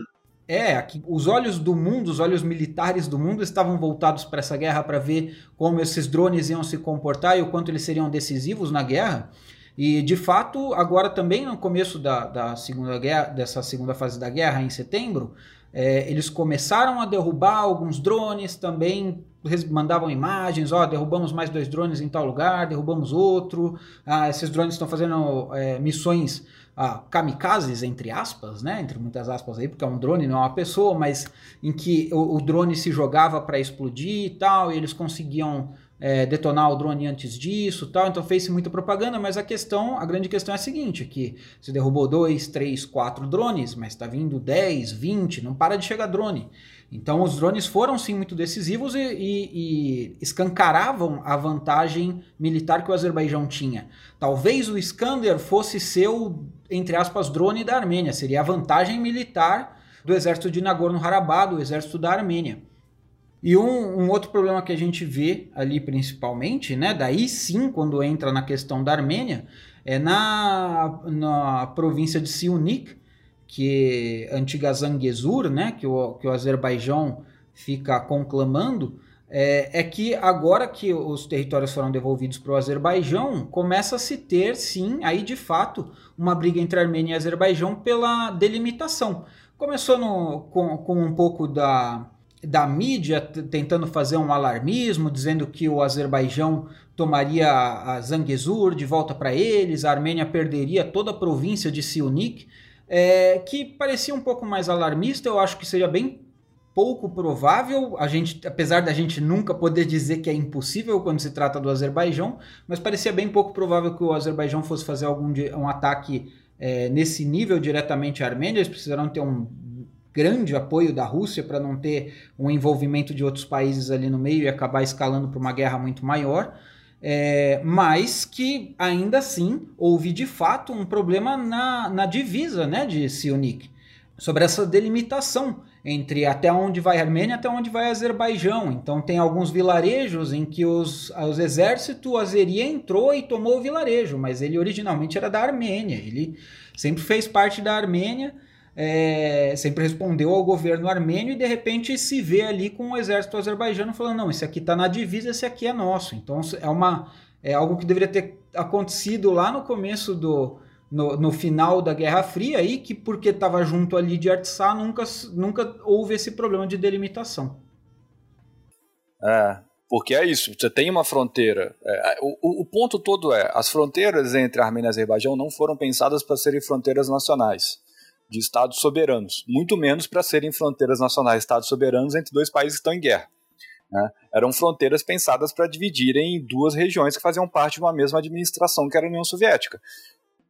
É, aqui, os olhos do mundo, os olhos militares do mundo estavam voltados para essa guerra para ver como esses drones iam se comportar e o quanto eles seriam decisivos na guerra. E de fato, agora também no começo da, da segunda guerra, dessa segunda fase da guerra, em setembro, é, eles começaram a derrubar alguns drones, também mandavam imagens, ó, derrubamos mais dois drones em tal lugar, derrubamos outro, ah, esses drones estão fazendo é, missões ah, kamikazes, entre aspas, né, entre muitas aspas aí, porque é um drone, não é uma pessoa, mas em que o, o drone se jogava para explodir e tal, e eles conseguiam é, detonar o drone antes disso tal, então fez muita propaganda, mas a questão, a grande questão é a seguinte, que você derrubou dois, três, quatro drones, mas está vindo 10, 20, não para de chegar drone. Então os drones foram sim muito decisivos e, e, e, escancaravam a vantagem militar que o Azerbaijão tinha. Talvez o Iskander fosse seu, entre aspas, drone da Armênia, seria a vantagem militar do exército de Nagorno-Karabakh, do exército da Armênia. E um, um, outro problema que a gente vê ali principalmente, né, daí sim, quando entra na questão da Armênia, é na, na província de Siunik, que antiga Zangezur, né, que o, que o Azerbaijão fica conclamando, é, é, que agora que os territórios foram devolvidos para o Azerbaijão, começa a se ter, sim, aí de fato, uma briga entre Armênia e Azerbaijão pela delimitação. Começou no, com, com um pouco da da mídia tentando fazer um alarmismo, dizendo que o Azerbaijão tomaria a Zangezur de volta para eles, a Armênia perderia toda a província de Siunik, é, que parecia um pouco mais alarmista, eu acho que seria bem pouco provável, a gente, apesar da gente nunca poder dizer que é impossível quando se trata do Azerbaijão, mas parecia bem pouco provável que o Azerbaijão fosse fazer algum um ataque é, nesse nível diretamente à Armênia, eles precisaram ter um grande apoio da Rússia para não ter um envolvimento de outros países ali no meio e acabar escalando para uma guerra muito maior. É, mas que ainda assim houve de fato um problema na, na divisa né, de Sionik, sobre essa delimitação entre até onde vai a Armênia até onde vai Azerbaijão. Então tem alguns vilarejos em que os, os exército azeri entrou e tomou o vilarejo, mas ele originalmente era da Armênia. Ele sempre fez parte da Armênia, é, sempre respondeu ao governo armênio e de repente se vê ali com o exército azerbaijano falando não, esse aqui está na divisa, esse aqui é nosso. Então é uma é algo que deveria ter acontecido lá no começo do no, no final da Guerra Fria e que porque estava junto ali de Artsá nunca, nunca houve esse problema de delimitação. É, porque é isso, você tem uma fronteira. É, o, o, ponto todo é: as fronteiras entre Armênia e Azerbaijão não foram pensadas para serem fronteiras nacionais, de estados soberanos, muito menos para serem fronteiras nacionais, estados soberanos entre dois países que estão em guerra. Né? Eram fronteiras pensadas para dividirem em duas regiões que faziam parte de uma mesma administração, que era a União Soviética.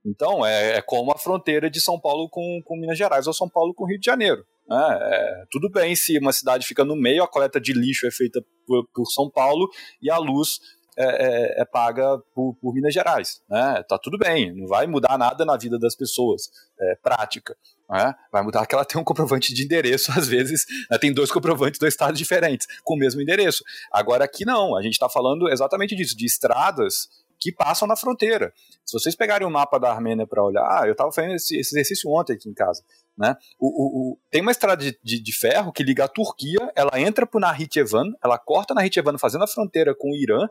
Então, é, é, como a fronteira de São Paulo com, com Minas Gerais ou São Paulo com Rio de Janeiro. Né? É, tudo bem se uma cidade fica no meio, a coleta de lixo é feita por, por São Paulo e a luz é, é, é paga por, por, Minas Gerais. Né? Tá tudo bem, não vai mudar nada na vida das pessoas, é prática. Né? Vai mudar que ela tem um comprovante de endereço, às vezes né? tem dois comprovantes do estados diferentes, com o mesmo endereço. Agora aqui não, a gente está falando exatamente disso, de estradas que passam na fronteira. Se vocês pegarem o mapa da Armênia para olhar, ah, eu estava fazendo esse, esse, exercício ontem aqui em casa. Né? O, o, o, tem uma estrada de, de, de, ferro que liga a Turquia, ela entra por Nahityevan, ela corta Nahityevan fazendo a fronteira com o Irã,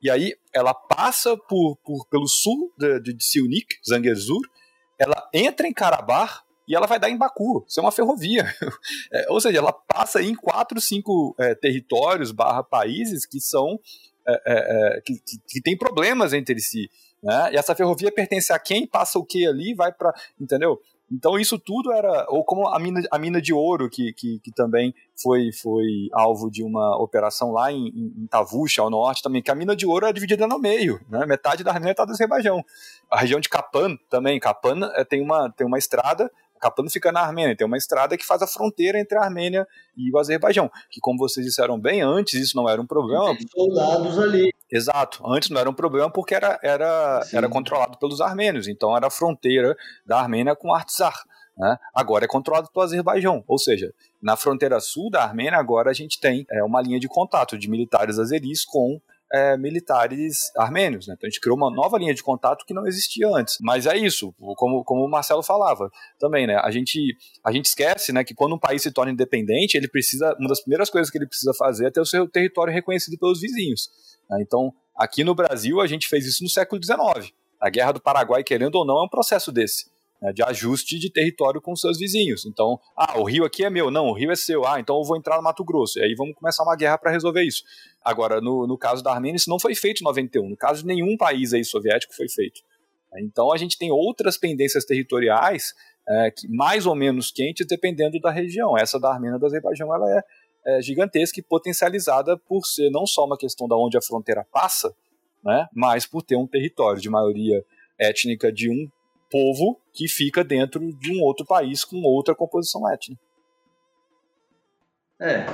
e aí ela passa por, por pelo sul de, de, de Siunik, Zangezur, ela entra em Karabakh e ela vai dar em Baku. Isso é uma ferrovia. É, ou seja, ela passa em quatro, cinco é, territórios barra países que são é, é, é, que, que, que, tem problemas entre si. Né? E essa ferrovia pertence a quem, passa o que ali, vai para. Entendeu? Então isso tudo era. Ou como a mina, a mina de ouro, que, que, que também foi, foi alvo de uma operação lá em, em ao norte também, que a mina de ouro é dividida no meio. Né? Metade da Armênia está do Azerbaijão. A região de Kapan também. Kapan é, tem, uma, tem uma estrada Kapan fica na Armênia, tem uma estrada que faz a fronteira entre a Armênia e o Azerbaijão, que como vocês disseram bem, antes isso não era um problema. Tem soldados ali. Exato, antes não era um problema porque era, era, era controlado pelos armênios, então era a fronteira da Armênia com Artsakh. Né? Agora é controlado pelo Azerbaijão, ou seja, na fronteira sul da Armênia agora a gente tem é, uma linha de contato de militares azeris com é, militares armênios. Né? Então a gente criou uma nova linha de contato que não existia antes. Mas é isso, como, como o Marcelo falava também, né? A gente, a gente esquece né, que quando um país se torna independente, ele precisa. Uma das primeiras coisas que ele precisa fazer é ter o seu território reconhecido pelos vizinhos. Né? Então, aqui no Brasil, a gente fez isso no século XIX. A Guerra do Paraguai, querendo ou não, é um processo desse né, de ajuste de território com seus vizinhos. Então, ah, o rio aqui é meu, não, o rio é seu, ah, então eu vou entrar no Mato Grosso. E aí vamos começar uma guerra para resolver isso. Agora, no, no caso da Armênia, isso não foi feito em 91. No caso de nenhum país aí soviético foi feito. Então a gente tem outras pendências territoriais é, que, mais ou menos quentes dependendo da região. Essa da Armênia do Azerbaijão ela é, é, gigantesca e potencializada por ser não só uma questão da onde a fronteira passa, né, mas por ter um território de maioria étnica de um povo que fica dentro de um outro país com outra composição étnica. É,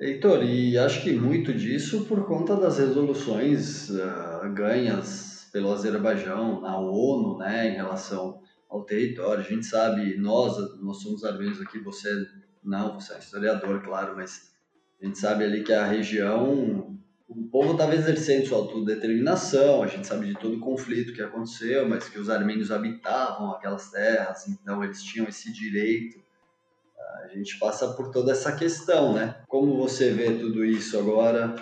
Heitor, e acho que muito disso por conta das resoluções uh, ganhas pelo Azerbaijão na ONU, né, em relação ao território. A gente sabe, nós, nós somos armênios aqui, você não, você é historiador, claro, mas a gente sabe ali que a região o povo estava exercendo sua autodeterminação, a gente sabe de todo o conflito que aconteceu, mas que os armênios habitavam aquelas terras, então eles tinham esse direito. A gente passa por toda essa questão, né? Como você vê tudo isso agora?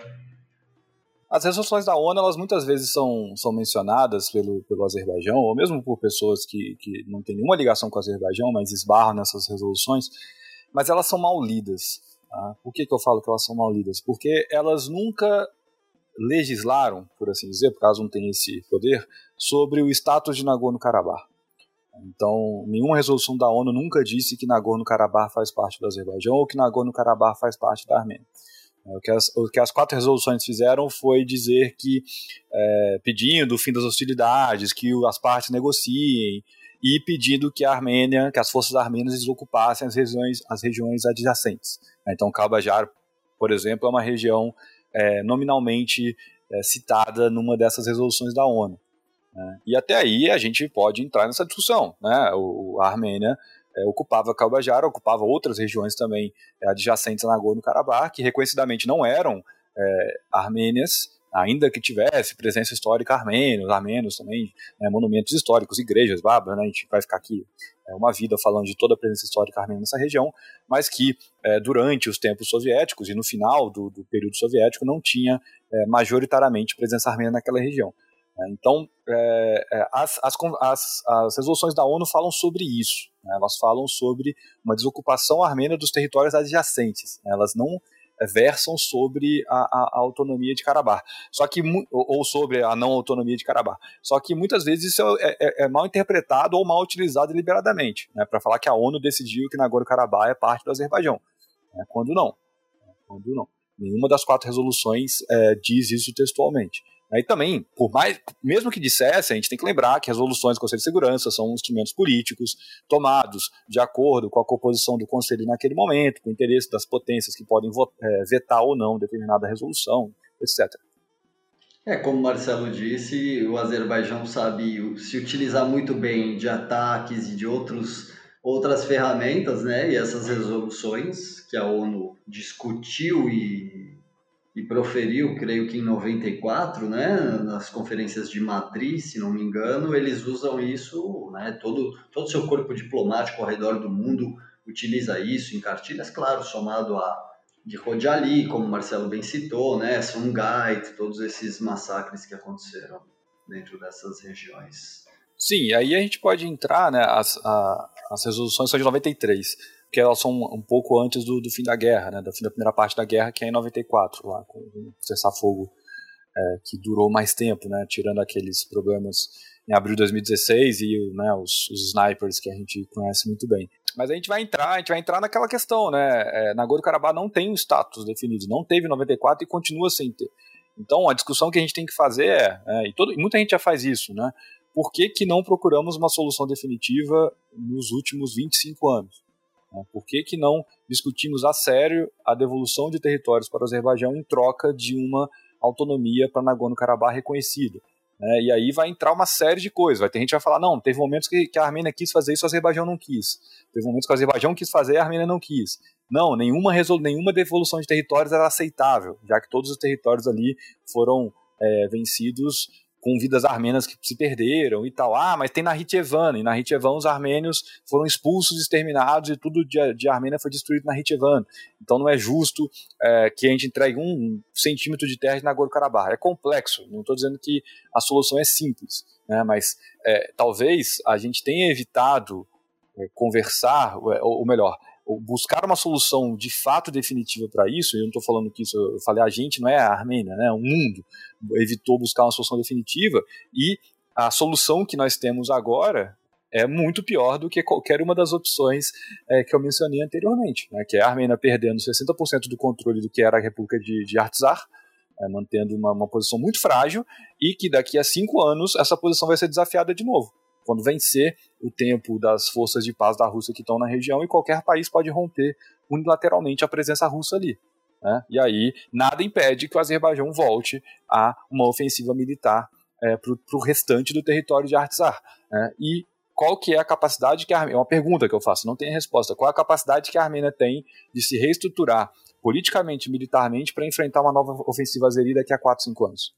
As resoluções da ONU, elas muitas vezes são, são mencionadas pelo, pelo Azerbaijão, ou mesmo por pessoas que, que não têm nenhuma ligação com o Azerbaijão, mas esbarram nessas resoluções, mas elas são mal lidas Tá? Por que, que eu falo que elas são mal lidas? Porque elas nunca legislaram, por assim dizer, por caso não tenha esse poder, sobre o status de Nagorno-Karabakh. Então, nenhuma resolução da ONU nunca disse que Nagorno-Karabakh faz parte do Azerbaijão ou que Nagorno-Karabakh faz parte da Armênia. É, o que, as, o que as quatro resoluções fizeram foi dizer que, é, pedindo o fim das hostilidades, que as partes negociem, e pedindo que a Armênia, que as forças armênias ocupassem as regiões, as regiões adjacentes. Então, Kalbajar, por exemplo, é uma região é, nominalmente é, citada numa dessas resoluções da ONU. Né? E até aí a gente pode entrar nessa discussão. Né? O, a Armênia é, ocupava Kalbajar, ocupava outras regiões também é, adjacentes a Nagorno-Karabakh, que reconhecidamente não eram é, armênias, ainda que tivesse presença histórica armênia, os armênios também, né, monumentos históricos, igrejas, babas, né, a gente vai ficar aqui é, uma vida falando de toda a presença histórica armênia nessa região, mas que é, durante os tempos soviéticos e no final do, do período soviético não tinha é, majoritariamente presença armênia naquela região. Né. Então, é, é, as, as, as, as, resoluções da ONU falam sobre isso. Né, elas falam sobre uma desocupação armênia dos territórios adjacentes. Né, elas não versam sobre a, a, a, autonomia de Karabakh, só que ou sobre a não autonomia de Karabakh. Só que muitas vezes isso é, é, é mal interpretado ou mal utilizado deliberadamente, né, para falar que a ONU decidiu que Nagorno-Karabakh é parte do Azerbaijão, né, quando não, quando não. Nenhuma das quatro resoluções é, diz isso textualmente. E também, por mais, mesmo que dissesse, a gente tem que lembrar que resoluções do Conselho de Segurança são instrumentos políticos tomados de acordo com a composição do Conselho naquele momento, com o interesse das potências que podem é, vetar ou não determinada resolução, etc. É, como o Marcelo disse, o Azerbaijão sabe se utilizar muito bem de ataques e de outros, outras ferramentas, né? E essas resoluções que a ONU discutiu e e proferiu, creio que em 94, né, nas conferências de Madrid, se não me engano, eles usam isso, né, todo todo seu corpo diplomático ao redor do mundo utiliza isso em cartilhas, claro, somado a de Rojali, como Marcelo bem citou, né, Sungait, todos esses massacres que aconteceram dentro dessas regiões. Sim, aí a gente pode entrar, né, as, a, as resoluções são de 93, porque elas são um pouco antes do, do, fim da guerra, né, do fim da primeira parte da guerra, que é em 94, lá, com o cessar-fogo é, que durou mais tempo, né, tirando aqueles problemas em abril de 2016 e né, os, os, snipers que a gente conhece muito bem. Mas a gente vai entrar, a gente vai entrar naquela questão, né, é, Nagorno-Karabakh não tem um status definido, não teve em 94 e continua sem ter. Então a discussão que a gente tem que fazer é, é e, todo, e muita gente já faz isso, né, por que, que não procuramos uma solução definitiva nos últimos 25 anos? Né? Por que, que não discutimos a sério a devolução de territórios para o Azerbaijão em troca de uma autonomia para Nagorno-Karabakh reconhecida? Né? E aí vai entrar uma série de coisas. Vai ter gente que vai falar: não, teve momentos que, que a Armênia quis fazer isso, o Azerbaijão não quis. Teve momentos que o Azerbaijão quis fazer e a Armênia não quis. Não, nenhuma, nenhuma devolução de territórios era aceitável, já que todos os territórios ali foram é, vencidos com vidas armênias que se perderam e tal. Ah, mas tem na Hitchevan, e na Hitchevan os armênios foram expulsos, exterminados e tudo de, de Armênia foi destruído na Hitchevan. Então não é justo é, que a gente entregue um centímetro de terra de Nagorno-Karabakh. É complexo, não estou dizendo que a solução é simples, né, mas é, talvez a gente tenha evitado é, conversar, ou, ou melhor, buscar uma solução de fato definitiva para isso, eu não estou falando que isso, eu falei a gente, não é a Armênia, né, o mundo evitou buscar uma solução definitiva e a solução que nós temos agora é muito pior do que qualquer uma das opções é, que eu mencionei anteriormente, né, que é a Armênia perdendo 60% do controle do que era a República de, de Artsar, é, mantendo uma, uma posição muito frágil, e que daqui a cinco anos essa posição vai ser desafiada de novo quando vencer o tempo das forças de paz da Rússia que estão na região e qualquer país pode romper unilateralmente a presença russa ali. Né? E aí nada impede que o Azerbaijão volte a uma ofensiva militar é, para o restante do território de Artsar. Né? E qual que é a capacidade que a Armênia... É uma pergunta que eu faço, não tem resposta. Qual é a capacidade que a Armênia tem de se reestruturar politicamente militarmente para enfrentar uma nova ofensiva azeri daqui a 4, 5 anos?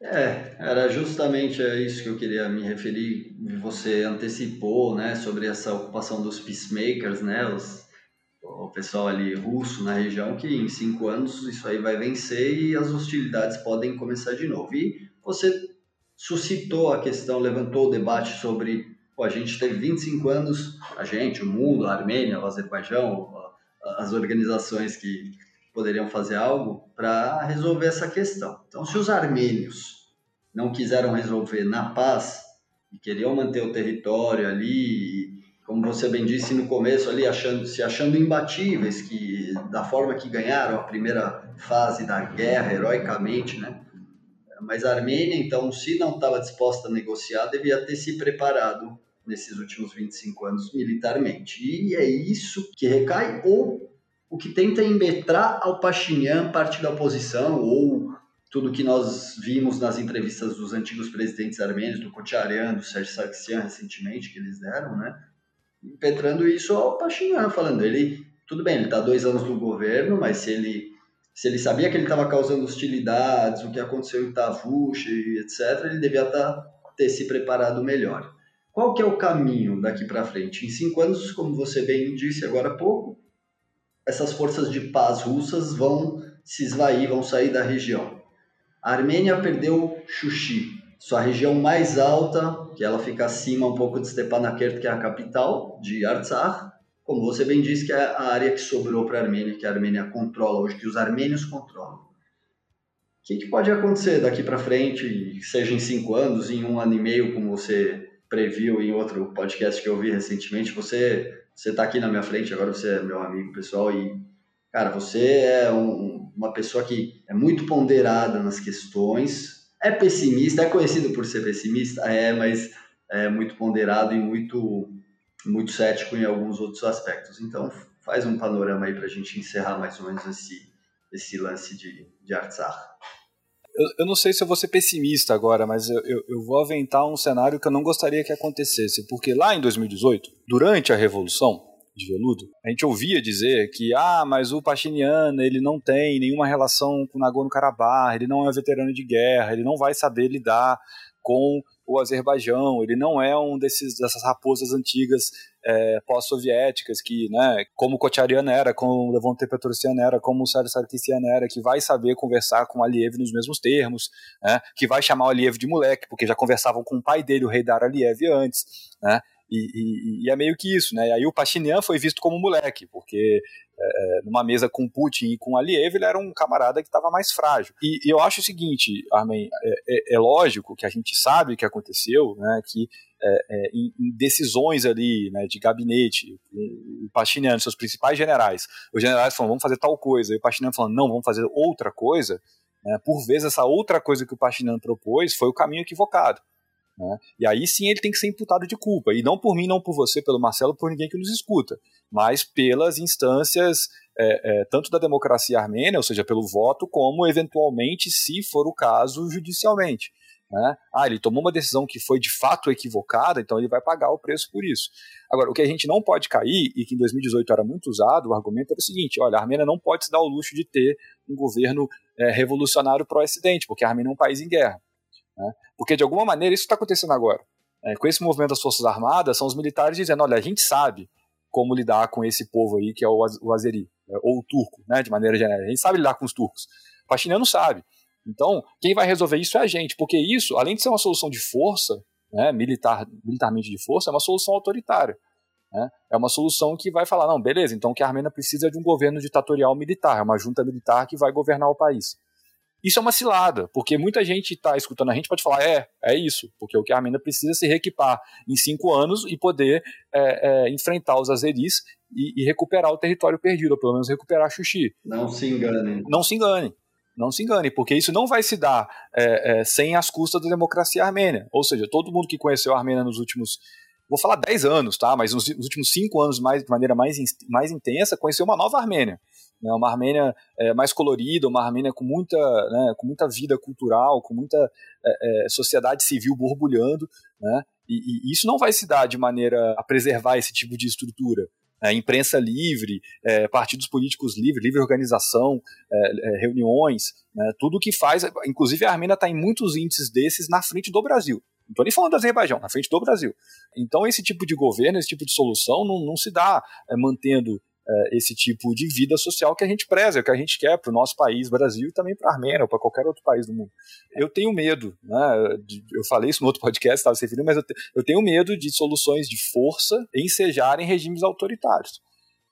É, era justamente a isso que eu queria me referir. Você antecipou, né, sobre essa ocupação dos peacemakers, né, os, o pessoal ali russo na região, que em cinco anos isso aí vai vencer e as hostilidades podem começar de novo. E você suscitou a questão, levantou o debate sobre, pô, a gente teve 25 anos, a gente, o mundo, a Armênia, o Azerbaijão, as organizações que poderiam fazer algo para resolver essa questão. Então, se os armênios não quiseram resolver na paz e queriam manter o território ali, como você bem disse no começo ali, achando, se achando imbatíveis, que da forma que ganharam a primeira fase da guerra heroicamente, né? Mas a Armênia, então, se não estava disposta a negociar, devia ter se preparado nesses últimos 25 anos militarmente. E é isso que recai, ou o que tenta embetrar ao Pashinyan parte da oposição, ou tudo que nós vimos nas entrevistas dos antigos presidentes armênios, do Kocharyan, do Sérgio Sargsyan, recentemente, que eles deram, né? Impetrando isso ao Pashinyan, falando, ele, tudo bem, ele está dois anos no governo, mas se ele se ele sabia que ele estava causando hostilidades, o que aconteceu em Tavush, etc., ele devia tá, ter se preparado melhor. Qual que é o caminho daqui para frente? Em cinco anos, como você bem disse agora há pouco, essas forças de paz russas vão se esvair, vão sair da região. A Armênia perdeu Xuxi, sua região mais alta, que ela fica acima um pouco de Stepanakert, que é a capital de Artsakh, como você bem disse, que é a área que sobrou para a Armênia, que a Armênia controla hoje, que os armênios controlam. O que, que pode acontecer daqui para frente, seja em cinco anos, em um ano e meio, como você previu em outro podcast que eu vi recentemente? Você você está aqui na minha frente, agora você é meu amigo pessoal e, cara, você é um, uma pessoa que é muito ponderada nas questões, é pessimista, é conhecido por ser pessimista, é, mas é muito ponderado e muito muito cético em alguns outros aspectos. Então, faz um panorama aí para a gente encerrar mais ou menos esse, esse lance de, de Artsakh. Eu, eu, não sei se eu vou ser pessimista agora, mas eu, eu, eu, vou aventar um cenário que eu não gostaria que acontecesse, porque lá em 2018, durante a Revolução de Veludo, a gente ouvia dizer que, ah, mas o Pachiniano, ele não tem nenhuma relação com Nagorno-Karabakh, ele não é veterano de guerra, ele não vai saber lidar com o Azerbaijão, ele não é um desses dessas raposas antigas é, pós-soviéticas que, né, como o Kocharian era, como o Levante Petrosian era, como o Sérgio Sarkisian era, que vai saber conversar com o Aliev nos mesmos termos, né, que vai chamar o Aliev de moleque, porque já conversavam com o pai dele, o rei Dar Aliev, antes, né, e, e, é meio que isso, né? E aí o Pachinian foi visto como moleque, porque é, numa mesa com Putin e com Aliev, ele era um camarada que estava mais frágil. E, e, eu acho o seguinte, Armin, é, é, é, lógico que a gente sabe o que aconteceu, né? Que é, é, em, em, decisões ali, né, de gabinete, o Pachinian, seus principais generais, os generais falam, vamos fazer tal coisa, e o Pachinian falando, não, vamos fazer outra coisa. Né? Por vezes essa outra coisa que o Pachinian propôs foi o caminho equivocado. Né? E aí sim ele tem que ser imputado de culpa. E não por mim, não por você, pelo Marcelo, por ninguém que nos escuta, mas pelas instâncias é, é, tanto da democracia armênia, ou seja, pelo voto, como eventualmente, se for o caso, judicialmente. Né? Ah, ele tomou uma decisão que foi de fato equivocada, então ele vai pagar o preço por isso. Agora, o que a gente não pode cair, e que em 2018 era muito usado, o argumento era o seguinte: olha, a Armênia não pode se dar o luxo de ter um governo é, revolucionário pró-Ocidente, porque a Armênia é um país em guerra. Né? Porque, de alguma maneira, isso está acontecendo agora. É, com esse movimento das Forças Armadas, são os militares dizendo: olha, a gente sabe como lidar com esse povo aí, que é o, o azeri, é, ou o turco, né, de maneira geral. A gente sabe lidar com os turcos. O pachiniano sabe. Então, quem vai resolver isso é a gente, porque isso, além de ser uma solução de força, né, militar, militarmente de força, é uma solução autoritária. Né? É uma solução que vai falar, não, beleza, então que a Armênia precisa de um governo ditatorial militar, é uma junta militar que vai governar o país. Isso é uma cilada, porque muita gente está escutando a gente pode falar, é, é isso, porque o que a Armênia precisa é se reequipar em cinco anos e poder é, é, enfrentar os azeris e, e, recuperar o território perdido, ou pelo menos recuperar Xuxi. Não se engane. Não se engane. Não se engane, porque isso não vai se dar é, é, sem as custas da democracia armênia. Ou seja, todo mundo que conheceu a Armênia nos últimos vou falar 10 anos, tá? Mas nos, últimos 5 anos, mais, de maneira mais, mais intensa, conheceu uma nova Armênia né, uma Armênia é, mais colorida, uma Armênia com muita, né, com muita vida cultural, com muita é, é, sociedade civil borbulhando, né, e, e, isso não vai se dar de maneira a preservar esse tipo de estrutura. É, imprensa livre, é, partidos políticos livres, livre organização, é, é, reuniões, né, tudo que faz, inclusive a Armênia está em muitos índices desses na frente do Brasil. Não estou nem falando do Azerbaijão, na frente do Brasil. Então, esse tipo de governo, esse tipo de solução não, não se dá é, mantendo é, esse tipo de vida social que a gente preza, que a gente quer para o nosso país, Brasil, e também para a Armênia ou para qualquer outro país do mundo. Eu tenho medo, né, de, eu falei isso no outro podcast, estava se referindo, mas eu, te, eu tenho medo de soluções de força ensejarem regimes autoritários.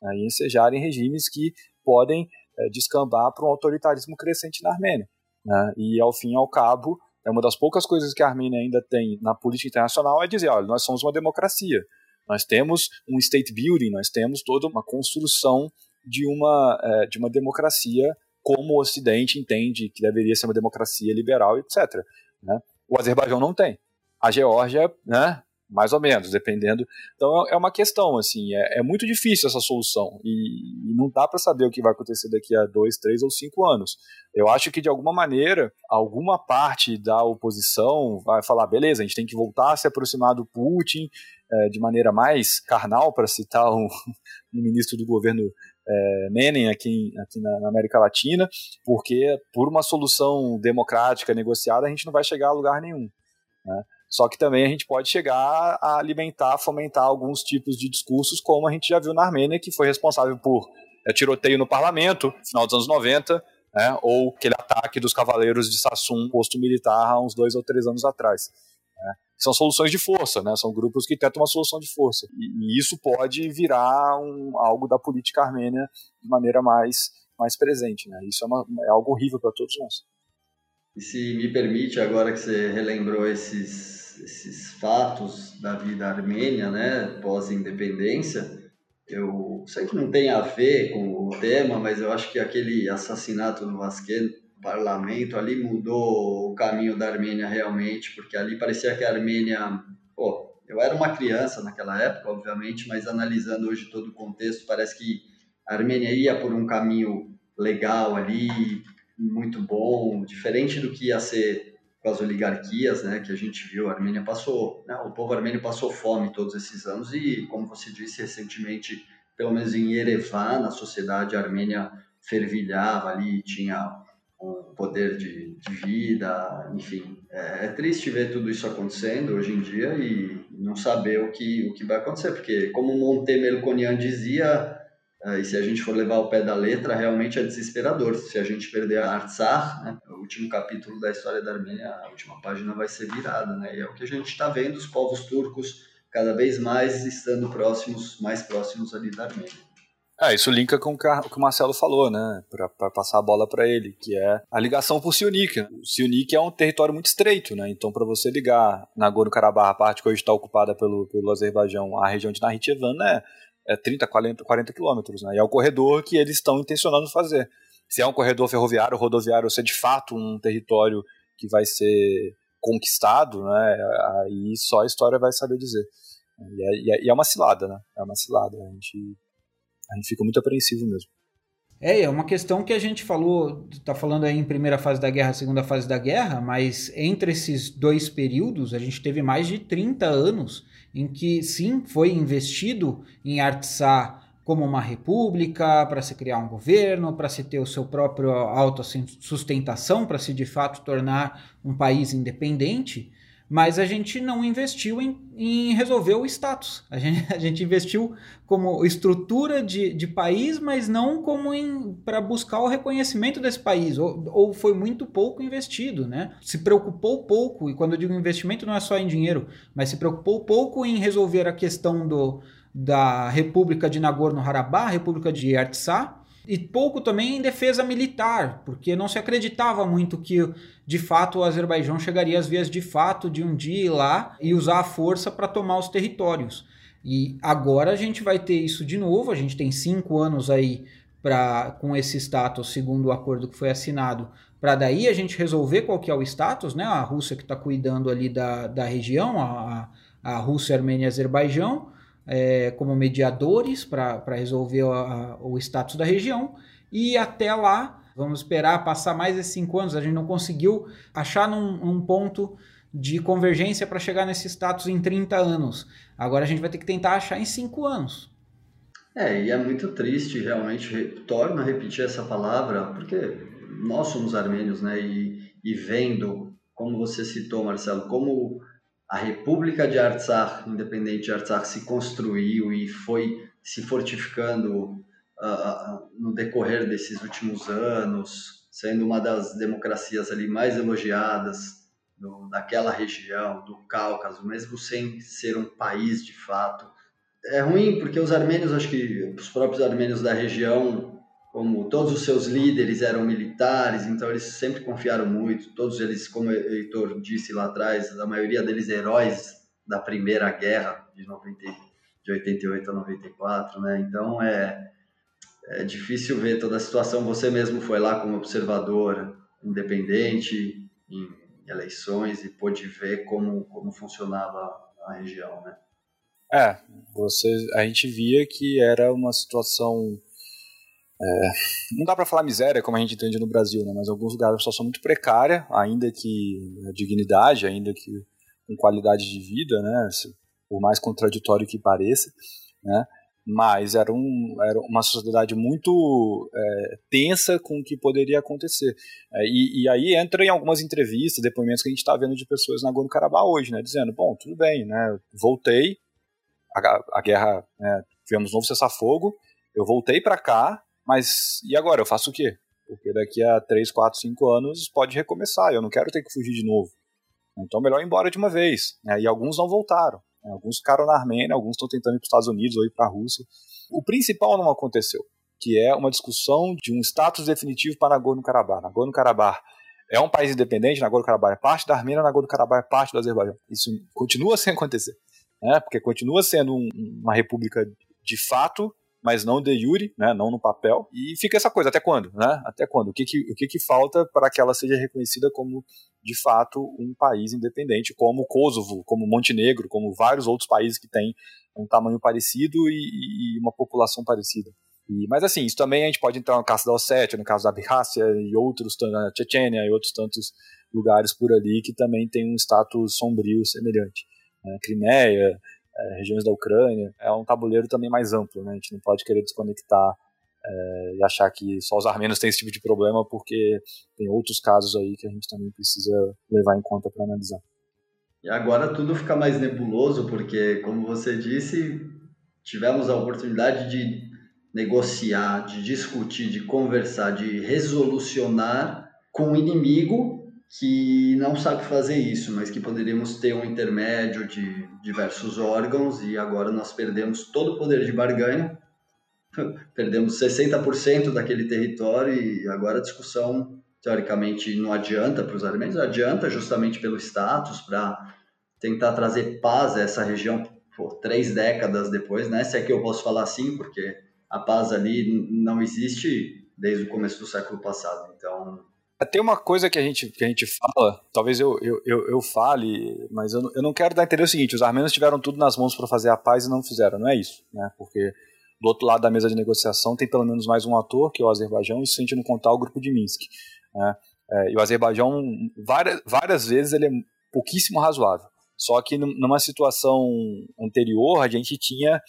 né, ensejarem regimes que podem é, descambar para um autoritarismo crescente na Armênia. Né? E, ao fim e ao cabo, é uma das poucas coisas que a Armênia ainda tem na política internacional é dizer, olha, nós somos uma democracia, nós temos um state building, nós temos toda uma construção de uma, é, de uma democracia como o Ocidente entende que deveria ser uma democracia liberal, etc. Né? O Azerbaijão não tem. A Geórgia, né, mais ou menos, dependendo. Então é uma questão, assim, é, é muito difícil essa solução e, e não dá para saber o que vai acontecer daqui a dois, três ou cinco anos. Eu acho que de alguma maneira alguma parte da oposição vai falar, beleza, a gente tem que voltar a se aproximar do Putin é, de maneira mais carnal, para citar um, um, ministro do governo é, Menem aqui, aqui na, na América Latina, porque por uma solução democrática negociada a gente não vai chegar a lugar nenhum. Né? Só que também a gente pode chegar a alimentar, fomentar alguns tipos de discursos, como a gente já viu na Armênia, que foi responsável por é, tiroteio no parlamento, final dos anos 90, né, ou aquele ataque dos cavaleiros de Sassum, posto militar, há uns dois ou três anos atrás. Né. São soluções de força, né, são grupos que tentam uma solução de força. E, e isso pode virar um, algo da política armênia de maneira mais, mais presente. Né. Isso é, uma, é algo horrível para todos nós. E se me permite, agora que você relembrou esses esses fatos da vida armênia, né, pós-independência, eu sei que não tem a ver com o tema, mas eu acho que aquele assassinato no Vasquez, parlamento ali mudou o caminho da Armênia realmente, porque ali parecia que a Armênia, pô, eu era uma criança naquela época, obviamente, mas analisando hoje todo o contexto, parece que a Armênia ia por um caminho legal ali, muito bom, diferente do que ia ser com as oligarquias, né, que a gente viu, a Armênia passou, né, o povo armênio passou fome todos esses anos e, como você disse recentemente, pelo menos em Yerevan, a sociedade armênia fervilhava ali, tinha um poder de, de vida, enfim. É, é, triste ver tudo isso acontecendo hoje em dia e não saber o que, o que vai acontecer, porque, como Monte Melkonian dizia, e se a gente for levar o pé da letra, realmente é desesperador. Se a gente perder a Artsakh, né, o último capítulo da história da Armênia, a última página vai ser virada. Né? E é o que a gente está vendo, os povos turcos cada vez mais estando próximos, mais próximos ali da Armênia. É, isso linka com o que o Marcelo falou, né? Para passar a bola para ele, que é a ligação por Sionik. O Sionik é um território muito estreito, né? Então, para você ligar Nagorno-Karabakh, a parte que hoje está ocupada pelo, pelo Azerbaijão, a região de Nakhchivan, né? É 30, 40, 40 quilômetros, né? E é o corredor que eles estão intencionando fazer. Se é um corredor ferroviário, rodoviário, ou se é de fato um território que vai ser conquistado, né? Aí só a história vai saber dizer. E é, e é, é uma cilada, né? É uma cilada. A gente, a gente fica muito apreensivo mesmo. É, é uma questão que a gente falou, está falando aí em primeira fase da guerra, segunda fase da guerra, mas entre esses dois períodos a gente teve mais de 30 anos em que sim foi investido em Artsá como uma república, para se criar um governo, para se ter o seu próprio autossustentação, para se de fato tornar um país independente, mas a gente não investiu em, em resolver o status. A gente, a gente investiu como estrutura de, de país, mas não como para buscar o reconhecimento desse país, ou, ou foi muito pouco investido, né? Se preocupou pouco, e quando eu digo investimento não é só em dinheiro, mas se preocupou pouco em resolver a questão do, da República de Nagorno-Karabakh, República de Artsakh, e pouco também em defesa militar, porque não se acreditava muito que de fato o Azerbaijão chegaria às vias de fato de um dia ir lá e usar a força para tomar os territórios. E agora a gente vai ter isso de novo, a gente tem cinco anos aí pra, com esse status, segundo o acordo que foi assinado, para daí a gente resolver qual que é o status, né? A Rússia que está cuidando ali da, da região, a, a Rússia, Armênia e Azerbaijão, é, como mediadores para resolver a, o status da região. E até lá, vamos esperar passar mais esses cinco anos. A gente não conseguiu achar num ponto de convergência para chegar nesse status em 30 anos. Agora a gente vai ter que tentar achar em cinco anos. É, e é muito triste realmente, torna a repetir essa palavra, porque nós somos armênios, né? E, e vendo, como você citou, Marcelo, como a República de Artsakh, independente de Artsakh, se construiu e foi se fortificando uh, no decorrer desses últimos anos, sendo uma das democracias ali mais elogiadas do, daquela região, do Cáucaso, mesmo sem ser um país de fato. é ruim porque os armênios, acho que os próprios armênios da região, como todos os seus líderes eram militares, então eles sempre confiaram muito. Todos eles, como o Heitor disse lá atrás, a maioria deles heróis da Primeira Guerra de, 90, de 88 a 94, né? Então é, é difícil ver toda a situação. Você mesmo foi lá como observador independente em eleições e pôde ver como, como funcionava a região, né? É, você, a gente via que era uma situação. É, não dá para falar miséria como a gente entende no Brasil, né? mas em alguns lugares uma situação muito precária, ainda que a dignidade, ainda que com qualidade de vida, né? por mais contraditório que pareça. Né? mas era, um, era uma sociedade muito é, tensa com o que poderia acontecer. É, e, e, aí entra em algumas entrevistas, depoimentos que a gente está vendo de pessoas na Nagorno-Karabakh hoje, né, dizendo, bom, tudo bem, né, voltei, a, a guerra, né, tivemos novo cessar-fogo, eu voltei para cá, mas e agora, eu faço o quê? Porque daqui a 3, 4, 5 anos pode recomeçar, eu não quero ter que fugir de novo. Então melhor ir embora de uma vez. Né, e alguns não voltaram. Né? Alguns ficaram na Armênia, alguns estão tentando ir para os Estados Unidos ou ir para a Rússia. O principal não aconteceu, que é uma discussão de um status definitivo para Nagorno-Karabakh. Nagorno-Karabakh é um país independente, Nagorno-Karabakh é parte da Armênia, Nagorno-Karabakh é parte do Azerbaijão. Isso continua sem acontecer, né? porque continua sendo um, uma república de fato mas não de jure, né, não no papel. E fica essa coisa, até quando? Né? Até quando? O que, que, o que, que falta para que ela seja reconhecida como, de fato, um país independente, como Kosovo, como Montenegro, como vários outros países que têm um tamanho parecido e, e uma população parecida. E, mas assim, isso também a gente pode entrar no caso da Ossétia, no caso da Abkhazia e outros, na Chechênia e outros tantos lugares por ali que também tem um status sombrio semelhante. Né? Crimeia, é, regiões da Ucrânia. É um tabuleiro também mais amplo, né? A gente não pode querer desconectar é, e achar que só os armênios têm esse tipo de problema, porque tem outros casos aí que a gente também precisa levar em conta para analisar. E agora tudo fica mais nebuloso, porque, como você disse, tivemos a oportunidade de negociar, de discutir, de conversar, de resolucionar com o inimigo que não sabe fazer isso, mas que poderíamos ter um intermédio de diversos órgãos e agora nós perdemos todo o poder de barganha, perdemos 60% daquele território e agora a discussão teoricamente não adianta para os armênios, adianta justamente pelo status para tentar trazer paz a essa região por três décadas depois, né? Se é que eu posso falar assim, porque a paz ali não existe desde o começo do século passado. Então, tem uma coisa que a gente, que a gente fala, talvez eu, eu, eu, eu fale, mas eu, eu não quero dar a entender o seguinte: os armênios tiveram tudo nas mãos para fazer a paz e não fizeram, não é isso, né? Porque do outro lado da mesa de negociação tem pelo menos mais um ator, que é o Azerbaijão, e se a gente não contar o grupo de Minsk. Né? É, e o Azerbaijão, várias, várias vezes, ele é pouquíssimo razoável. Só que numa situação anterior, a gente tinha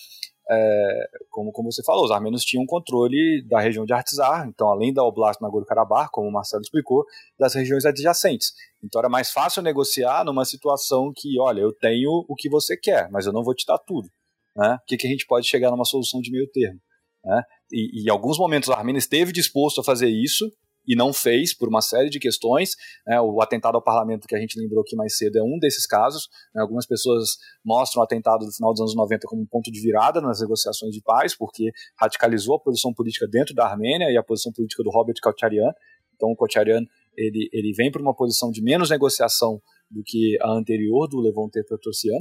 é, como, como você falou, os armênios tinham controle da região de Artsar, então além da Oblast Nagorno-Karabakh, como o Marcelo explicou, das regiões adjacentes. Então era mais fácil negociar numa situação que, olha, eu tenho o que você quer, mas eu não vou te dar tudo. Né? O que, que a gente pode chegar numa solução de meio termo? Né? E, e em alguns momentos a Armênia esteve disposto a fazer isso, e não fez por uma série de questões. Né, o atentado ao parlamento que a gente lembrou aqui mais cedo é um desses casos. Né, algumas pessoas mostram o atentado do final dos anos 90 como um ponto de virada nas negociações de paz, porque radicalizou a posição política dentro da Armênia e a posição política do Robert Kacharian. Então o Kacharian ele, ele vem para uma posição de menos negociação do que a anterior do Levon Petrosian.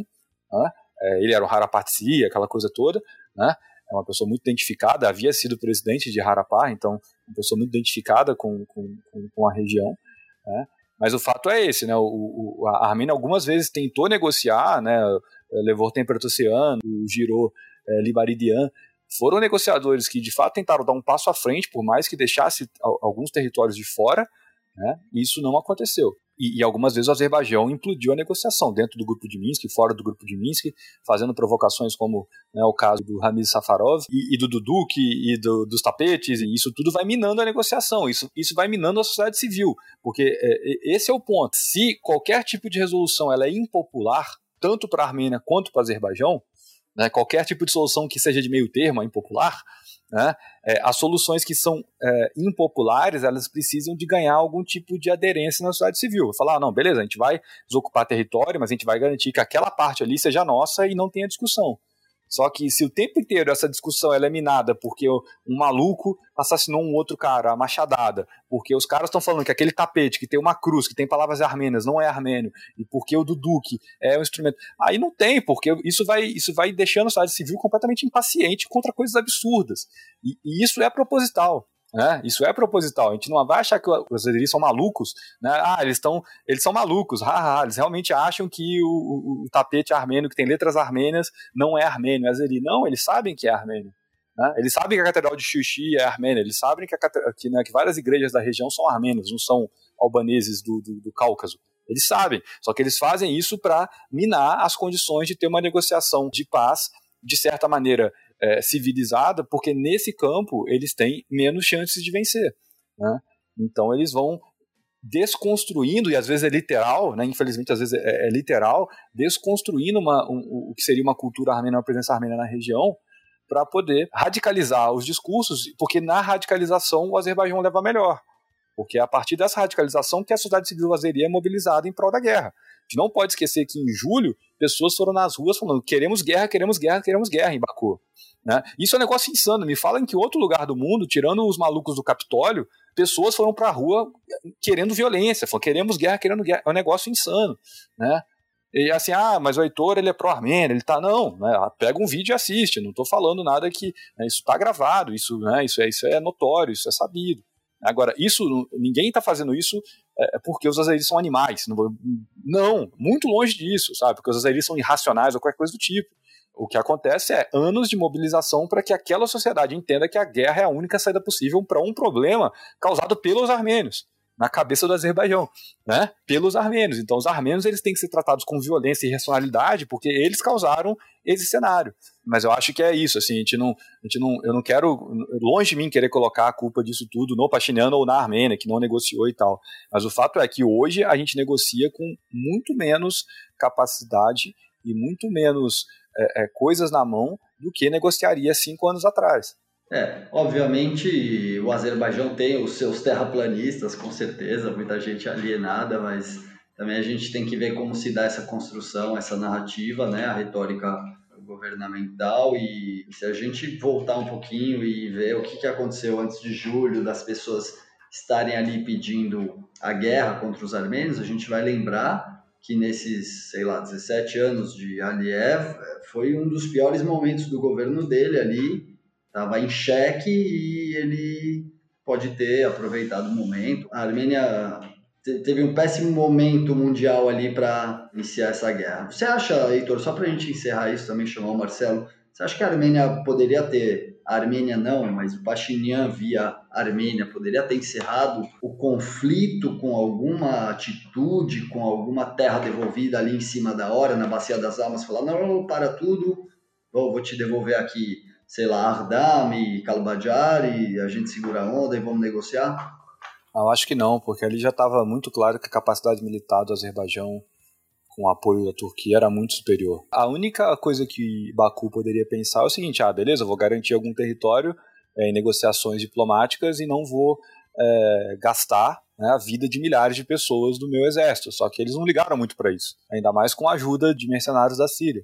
Né? É, ele era o Harapatsi, aquela coisa toda. Né? É uma pessoa muito identificada, havia sido presidente de Harapá, então uma pessoa muito identificada com, com, com a região. Né? Mas o fato é esse, né? O, o, a Armênia algumas vezes tentou negociar, né? Levou Temperatoceano, o Giro é, Libaridian, foram negociadores que de fato tentaram dar um passo à frente, por mais que deixasse alguns territórios de fora, né? Isso não aconteceu. E, e, algumas vezes o Azerbaijão implodiu a negociação dentro do grupo de Minsk, fora do grupo de Minsk, fazendo provocações como né, o caso do Ramiz Safarov e, e do Duduk e do, dos tapetes, e isso tudo vai minando a negociação, isso, isso vai minando a sociedade civil, porque é, esse é o ponto. Se qualquer tipo de resolução ela é impopular, tanto para a Armênia quanto para o Azerbaijão, né, qualquer tipo de solução que seja de meio termo é impopular, né? É, as soluções que são é, impopulares, elas precisam de ganhar algum tipo de aderência na sociedade civil. Falar, ah, não, beleza, a gente vai desocupar território, mas a gente vai garantir que aquela parte ali seja nossa e não tenha discussão. Só que se o tempo inteiro essa discussão é minada porque um maluco assassinou um outro cara, a machadada, porque os caras estão falando que aquele tapete que tem uma cruz, que tem palavras armênias, não é armênio, e porque o do Duque é um instrumento. Aí não tem, porque isso vai, isso vai deixando a sociedade civil completamente impaciente contra coisas absurdas. E, e isso é proposital. Né? Isso é proposital. A gente não vai achar que os brasileiros são malucos. Né? Ah, eles, estão, eles são malucos. Ah, eles realmente acham que o, o, o, tapete armênio, que tem letras armênias, não é armênio, é azeri. Não, eles sabem que é armênio. Né? Eles sabem que a Catedral de Xuxi é armênia. Eles sabem que, a, que, né, que, várias igrejas da região são armênias, não são albaneses do, do, do Cáucaso. Eles sabem. Só que eles fazem isso para minar as condições de ter uma negociação de paz, de certa maneira, é, civilizada, porque nesse campo eles têm menos chances de vencer. Né? Então eles vão desconstruindo, e às vezes é literal, né? infelizmente às vezes é, é literal, desconstruindo uma, um, o que seria uma cultura armênia, uma presença armênia na região, para poder radicalizar os discursos, porque na radicalização o Azerbaijão leva melhor. Porque é a partir dessa radicalização que a sociedade civil azeria é mobilizada em prol da guerra. A gente não pode esquecer que em julho pessoas foram nas ruas falando queremos guerra, queremos guerra, queremos guerra em Baku. Né? Isso é um negócio insano. Me fala em que outro lugar do mundo, tirando os malucos do Capitólio, pessoas foram para a rua querendo violência, falando, queremos guerra, querendo guerra. É um negócio insano. Né? E assim, ah, mas o Heitor ele é pró-armênio, ele tá. Não, né? pega um vídeo e assiste. Não estou falando nada que. Né, isso está gravado, isso, né, isso, é, isso é notório, isso é sabido. Agora, isso, ninguém está fazendo isso é, é porque os azeris são animais. Não, muito longe disso, sabe? Porque os azeris são irracionais ou qualquer coisa do tipo. O que acontece é anos de mobilização para que aquela sociedade entenda que a guerra é a única saída possível para um problema causado pelos armênios na cabeça do Azerbaijão, né? Pelos armênios. Então, os armênios eles têm que ser tratados com violência e racionalidade porque eles causaram esse cenário. Mas eu acho que é isso, assim, a gente não, a gente não, eu não quero, longe de mim querer colocar a culpa disso tudo no Pachiniano ou na Armênia, que não negociou e tal. Mas o fato é que hoje a gente negocia com muito menos capacidade e muito menos é, é, coisas na mão do que negociaria cinco anos atrás. É, obviamente o Azerbaijão tem os seus terraplanistas, com certeza, muita gente alienada, mas também a gente tem que ver como se dá essa construção, essa narrativa, né, a retórica governamental e se a gente voltar um pouquinho e ver o que, que aconteceu antes de julho, das pessoas estarem ali pedindo a guerra contra os armênios, a gente vai lembrar que nesses, sei lá, 17 anos de Aliyev, foi um dos piores momentos do governo dele ali, estava em xeque e ele pode ter aproveitado o momento. A Armênia teve um péssimo momento mundial ali para iniciar essa guerra. Você acha, Heitor, só para a gente encerrar isso, também chamar o Marcelo, você acha que a Armênia poderia ter, a Armênia não, mas o Pashinyan via Armênia, poderia ter encerrado o conflito com alguma atitude, com alguma terra devolvida ali em cima da hora, na Bacia das Almas, falar, não, para tudo, vou te devolver aqui sei lá, Ardam e a gente segura a onda e vamos negociar? Eu acho que não, porque ali já estava muito claro que a capacidade militar do Azerbaijão com o apoio da Turquia era muito superior. A única coisa que Baku poderia pensar é o seguinte: ah, beleza, vou garantir algum território é, em negociações diplomáticas e não vou é, gastar né, a vida de milhares de pessoas do meu exército. Só que eles não ligaram muito para isso, ainda mais com a ajuda de mercenários da Síria.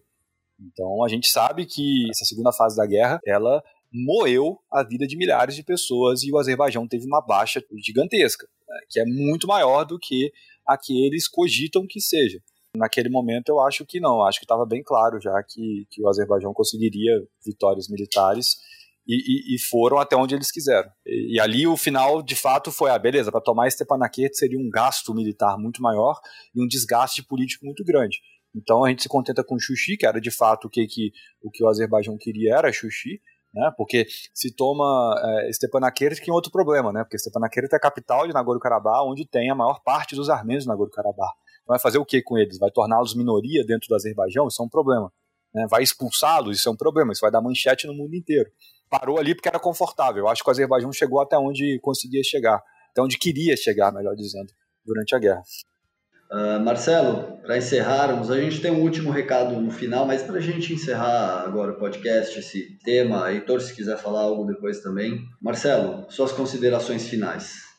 Então a gente sabe que essa segunda fase da guerra, ela moeu a vida de milhares de pessoas e o Azerbaijão teve uma baixa gigantesca, né, que é muito maior do que a que eles cogitam que seja. Naquele momento eu acho que não, acho que estava bem claro já que, que o Azerbaijão conseguiria vitórias militares e, e, e, foram até onde eles quiseram. E, e, ali o final, de fato, foi: ah, beleza, para tomar Stepanakert seria um gasto militar muito maior e um desgaste político muito grande. Então a gente se contenta com Xuxi, que era de fato o que, que, o, que o Azerbaijão queria era Xuxi, né? Porque se toma é, Stepanakert, que tem outro problema, né? Porque Stepanakert é a capital de Nagorno-Karabakh, onde tem a maior parte dos armênios de Nagorno-Karabakh. Vai fazer o que com eles? Vai torná-los minoria dentro do Azerbaijão? Isso é um problema. Né? Vai expulsá-los? Isso é um problema. Isso vai dar manchete no mundo inteiro. Parou ali porque era confortável. Eu acho que o Azerbaijão chegou até onde conseguia chegar, até onde queria chegar, melhor dizendo, durante a guerra. Uh, Marcelo, para encerrarmos, a gente tem um último recado no final, mas para a gente encerrar agora o podcast, esse tema, Heitor, se quiser falar algo depois também. Marcelo, suas considerações finais.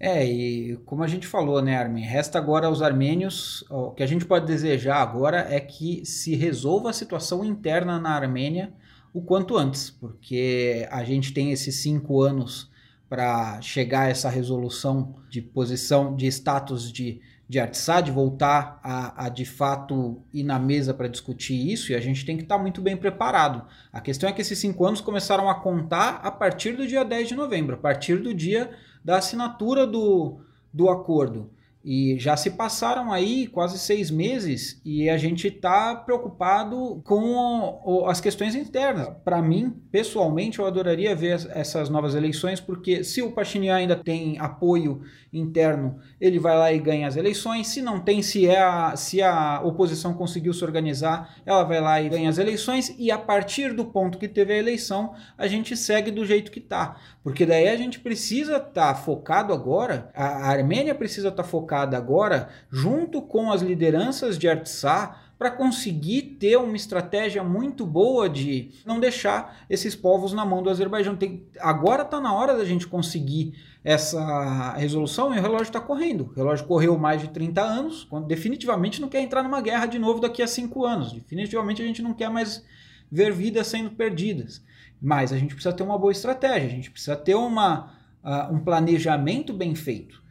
É, e como a gente falou, né, Armin? Resta agora aos armênios. O que a gente pode desejar agora é que se resolva a situação interna na Armênia o quanto antes, porque a gente tem esses cinco anos para chegar a essa resolução de posição, de status de, de Artsad, voltar a, a, de fato ir na mesa para discutir isso, e a gente tem que estar tá muito bem preparado. A questão é que esses cinco anos começaram a contar a partir do dia 10 de novembro, a partir do dia da assinatura do, do acordo. E já se passaram aí quase seis meses e a gente está preocupado com as questões internas. Para mim, pessoalmente, eu adoraria ver essas novas eleições, porque se o Pachinian ainda tem apoio interno, ele vai lá e ganha as eleições. Se não tem, se, é a, se a oposição conseguiu se organizar, ela vai lá e ganha as eleições. E a partir do ponto que teve a eleição, a gente segue do jeito que está. Porque daí a gente precisa estar tá focado agora, a Armênia precisa estar tá focada agora junto com as lideranças de Artsá para conseguir ter uma estratégia muito boa de não deixar esses povos na mão do Azerbaijão. Tem, agora está na hora da gente conseguir essa resolução e o relógio está correndo. O relógio correu mais de 30 anos, quando definitivamente não quer entrar numa guerra de novo daqui a 5 anos. Definitivamente a gente não quer mais ver vidas sendo perdidas. Mas a gente precisa ter uma boa estratégia, a gente precisa ter uma, uh, um planejamento bem feito.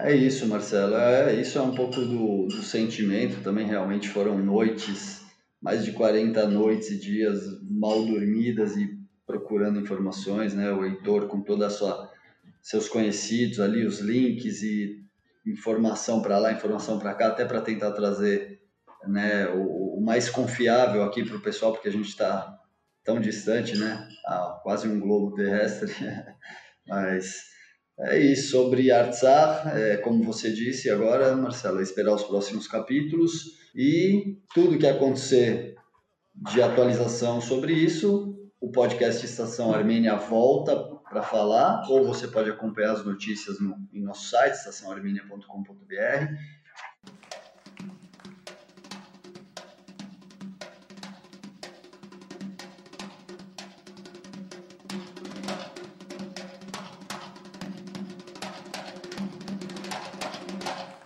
É isso, Marcelo. É, isso é um pouco do, do sentimento. Também realmente foram noites, mais de 40 noites e dias mal dormidas e procurando informações, né? O Heitor com toda a sua seus conhecidos ali, os links e informação para lá, informação para cá, até para tentar trazer né, o, o mais confiável aqui para o pessoal, porque a gente está tão distante, né? A quase um globo terrestre. Mas é isso, sobre Artsar, é, como você disse agora, Marcelo, é esperar os próximos capítulos e tudo que acontecer de atualização sobre isso, o podcast Estação Armênia volta para falar, ou você pode acompanhar as notícias no, em nosso site, estaçãoarmênia.com.br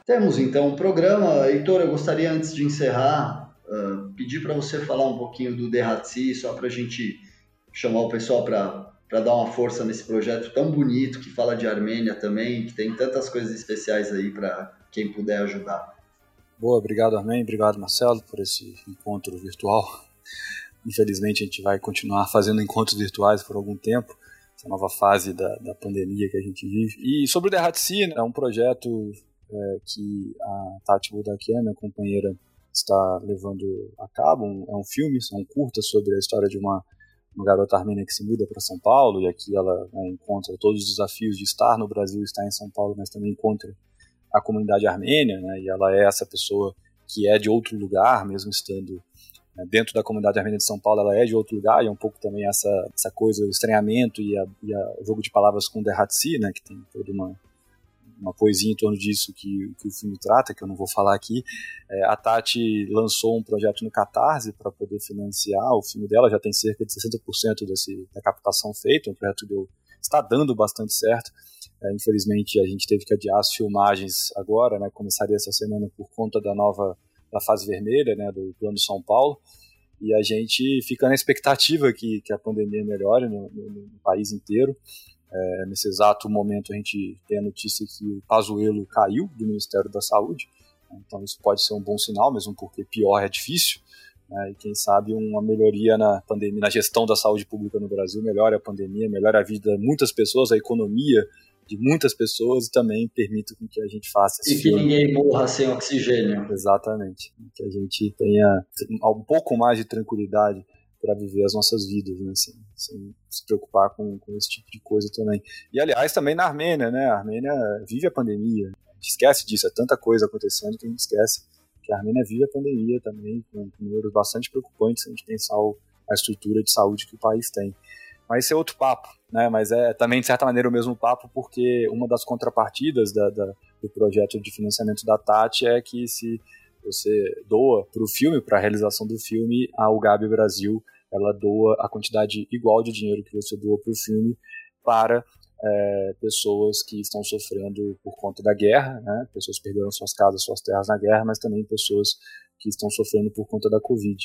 Temos então um programa. Heitor, eu gostaria antes de encerrar, uh, pedir para você falar um pouquinho do Derratsi, só para a gente chamar o pessoal para dar uma força nesse projeto tão bonito que fala de Armênia também, que tem tantas coisas especiais aí para quem puder ajudar. Boa, obrigado Armin, obrigado Marcelo por esse encontro virtual. Infelizmente a gente vai continuar fazendo encontros virtuais por algum tempo, essa nova fase da, da pandemia que a gente vive. E sobre o Derratsi, né, é um projeto é, que a Tati Budakian, minha companheira, está levando a cabo. Um, é um filme, é um curta sobre a história de uma, uma garota armênia que se muda para São Paulo e aqui ela né, encontra todos os desafios de estar no Brasil, estar em São Paulo, mas também encontra a comunidade armênia, né, e ela é essa pessoa que é de outro lugar, mesmo estando né, dentro da comunidade armênia de São Paulo, ela é de outro lugar, e é um pouco também essa, essa coisa, o estranhamento e, a, e a, o jogo de palavras com Derhatsi, né, que tem toda uma, uma poesia em torno disso que, que o filme trata, que eu não vou falar aqui. É, a Tati lançou um projeto no Catarse para poder financiar o filme dela, já tem cerca de 60% desse, da captação feita, um projeto que está dando bastante certo. É, infelizmente a gente teve que adiar as filmagens agora, né, começaria essa semana por conta da nova da fase vermelha, né, do Plano São Paulo, e a gente fica na expectativa que, que a pandemia melhore no, no, no país inteiro. É, nesse exato momento a gente tem a notícia que o Pazuello caiu do Ministério da Saúde, né? então isso pode ser um bom sinal, mesmo porque pior é difícil. Né? E quem sabe uma melhoria na pandemia, na gestão da saúde pública no Brasil, melhora a pandemia, melhora a vida de muitas pessoas, a economia de muitas pessoas e também permita com que a gente faça esse E que ninguém morra sem oxigênio. Exatamente. Que a gente tenha um pouco mais de tranquilidade para viver as nossas vidas, né? Sem, sem, se preocupar com, com esse tipo de coisa também. E aliás, também na Armênia, né? A Armênia vive a pandemia. A gente esquece disso, é tanta coisa acontecendo que a gente esquece que a Armênia vive a pandemia também, com, números bastante preocupantes se a gente pensar a estrutura de saúde que o país tem. Mas esse é outro papo, né? Mas é também, de certa maneira, o mesmo papo, porque uma das contrapartidas da, da, do projeto de financiamento da Tati é que se você doa para o filme, para a realização do filme, a UGAB Brasil ela doa a quantidade igual de dinheiro que você doa para o filme para é, pessoas que estão sofrendo por conta da guerra, né? pessoas perderam suas casas, suas terras na guerra, mas também pessoas que estão sofrendo por conta da Covid.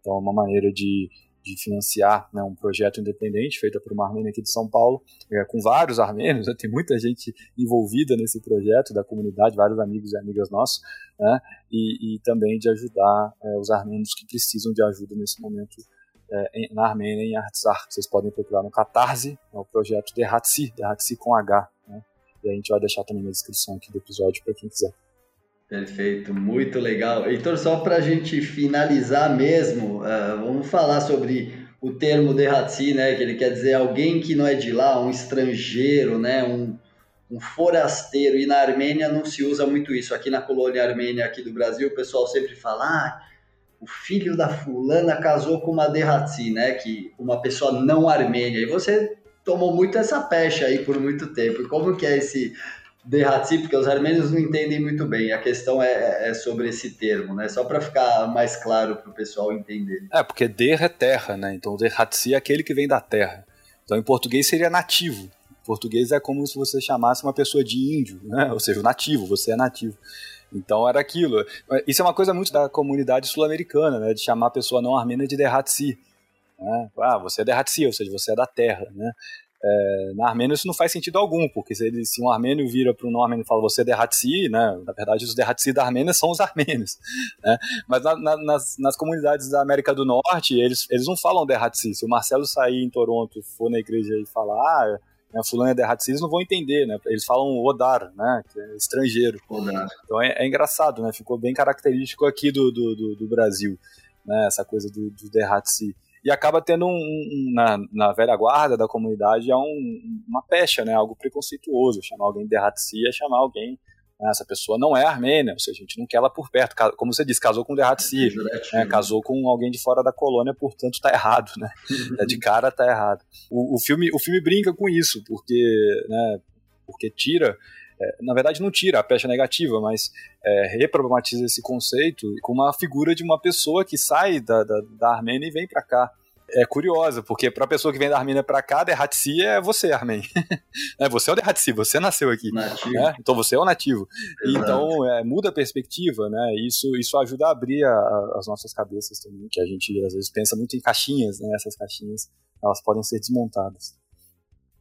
Então, é uma maneira de, de financiar né, um projeto independente feito por uma armênia aqui de São Paulo, é, com vários armênios, né, tem muita gente envolvida nesse projeto da comunidade, vários amigos e amigas nossos, né, e, e, também de ajudar é, os armênios que precisam de ajuda nesse momento é, na Armênia, em Artsar. Vocês podem procurar no Catarse, é o projeto Derhatsi, Derhatsi com H. Né? E a gente vai deixar também na descrição aqui do episódio para quem quiser. Perfeito, muito legal. Heitor, só para a gente finalizar mesmo, uh, vamos falar sobre o termo Derhatsi, né? Que ele quer dizer alguém que não é de lá, um estrangeiro, né? Um, um forasteiro. E na Armênia não se usa muito isso. Aqui na colônia armênia, aqui do Brasil, o pessoal sempre fala, ah, o filho da fulana casou com uma Derhatsi, né? Que uma pessoa não armênia. E você tomou muito essa pecha aí por muito tempo. E como que é esse Derhatsi? Porque os armênios não entendem muito bem. A questão é, é sobre esse termo, né? Só para ficar mais claro para o pessoal entender. É, porque Der é terra, né? Então Derhatsi é aquele que vem da terra. Então em português seria nativo. Em português é como se você chamasse uma pessoa de índio, né? Ou seja, nativo, você é nativo. Então era aquilo. Isso é uma coisa muito da comunidade sul-americana, né? De chamar a pessoa não armênia de Derhatsi. Né? Ah, você é Derhatsi, ou seja, você é da terra, né? É, na Armênia isso não faz sentido algum, porque se, ele, se um armênio vira para um não armênio e fala você é Derhatsi, né, na verdade os Derhatsi da Armênia são os armênios. Né? Mas na, na, nas, nas, comunidades da América do Norte, eles, eles não falam Derhatsi. Se o Marcelo sair em Toronto, for na igreja e falar, ah, né, fulano é derrado, eles não vão entender, né? Eles falam odar, né? Que é estrangeiro. Odar. Então é, é, engraçado, né? Ficou bem característico aqui do, do, do, do Brasil, né? Essa coisa do, do derratsi. E acaba tendo um, um, na, na velha guarda da comunidade é um, uma pecha, né? Algo preconceituoso. Chamar alguém de derratsi é chamar alguém né, essa pessoa não é armênia, ou seja, a gente não quer ela por perto. Como você disse, casou com o Derratsi, né, casou com alguém de fora da colônia, portanto está errado, né? é de cara está errado. O, o, filme, o filme brinca com isso, porque, né, porque tira, é, na verdade não tira a pecha negativa, mas é, reproblematiza esse conceito com uma figura de uma pessoa que sai da, da, da Armênia e vem para cá é curiosa, porque para a pessoa que vem da Armênia para cá, Derhatsi é você, Armen. é, você é o Derhatsi, você nasceu aqui. Né? Então você é o nativo. Exato. Então é, muda a perspectiva, né? Isso, isso ajuda a abrir a, a, as nossas cabeças também, que a gente às vezes pensa muito em caixinhas, né? Essas caixinhas, elas podem ser desmontadas.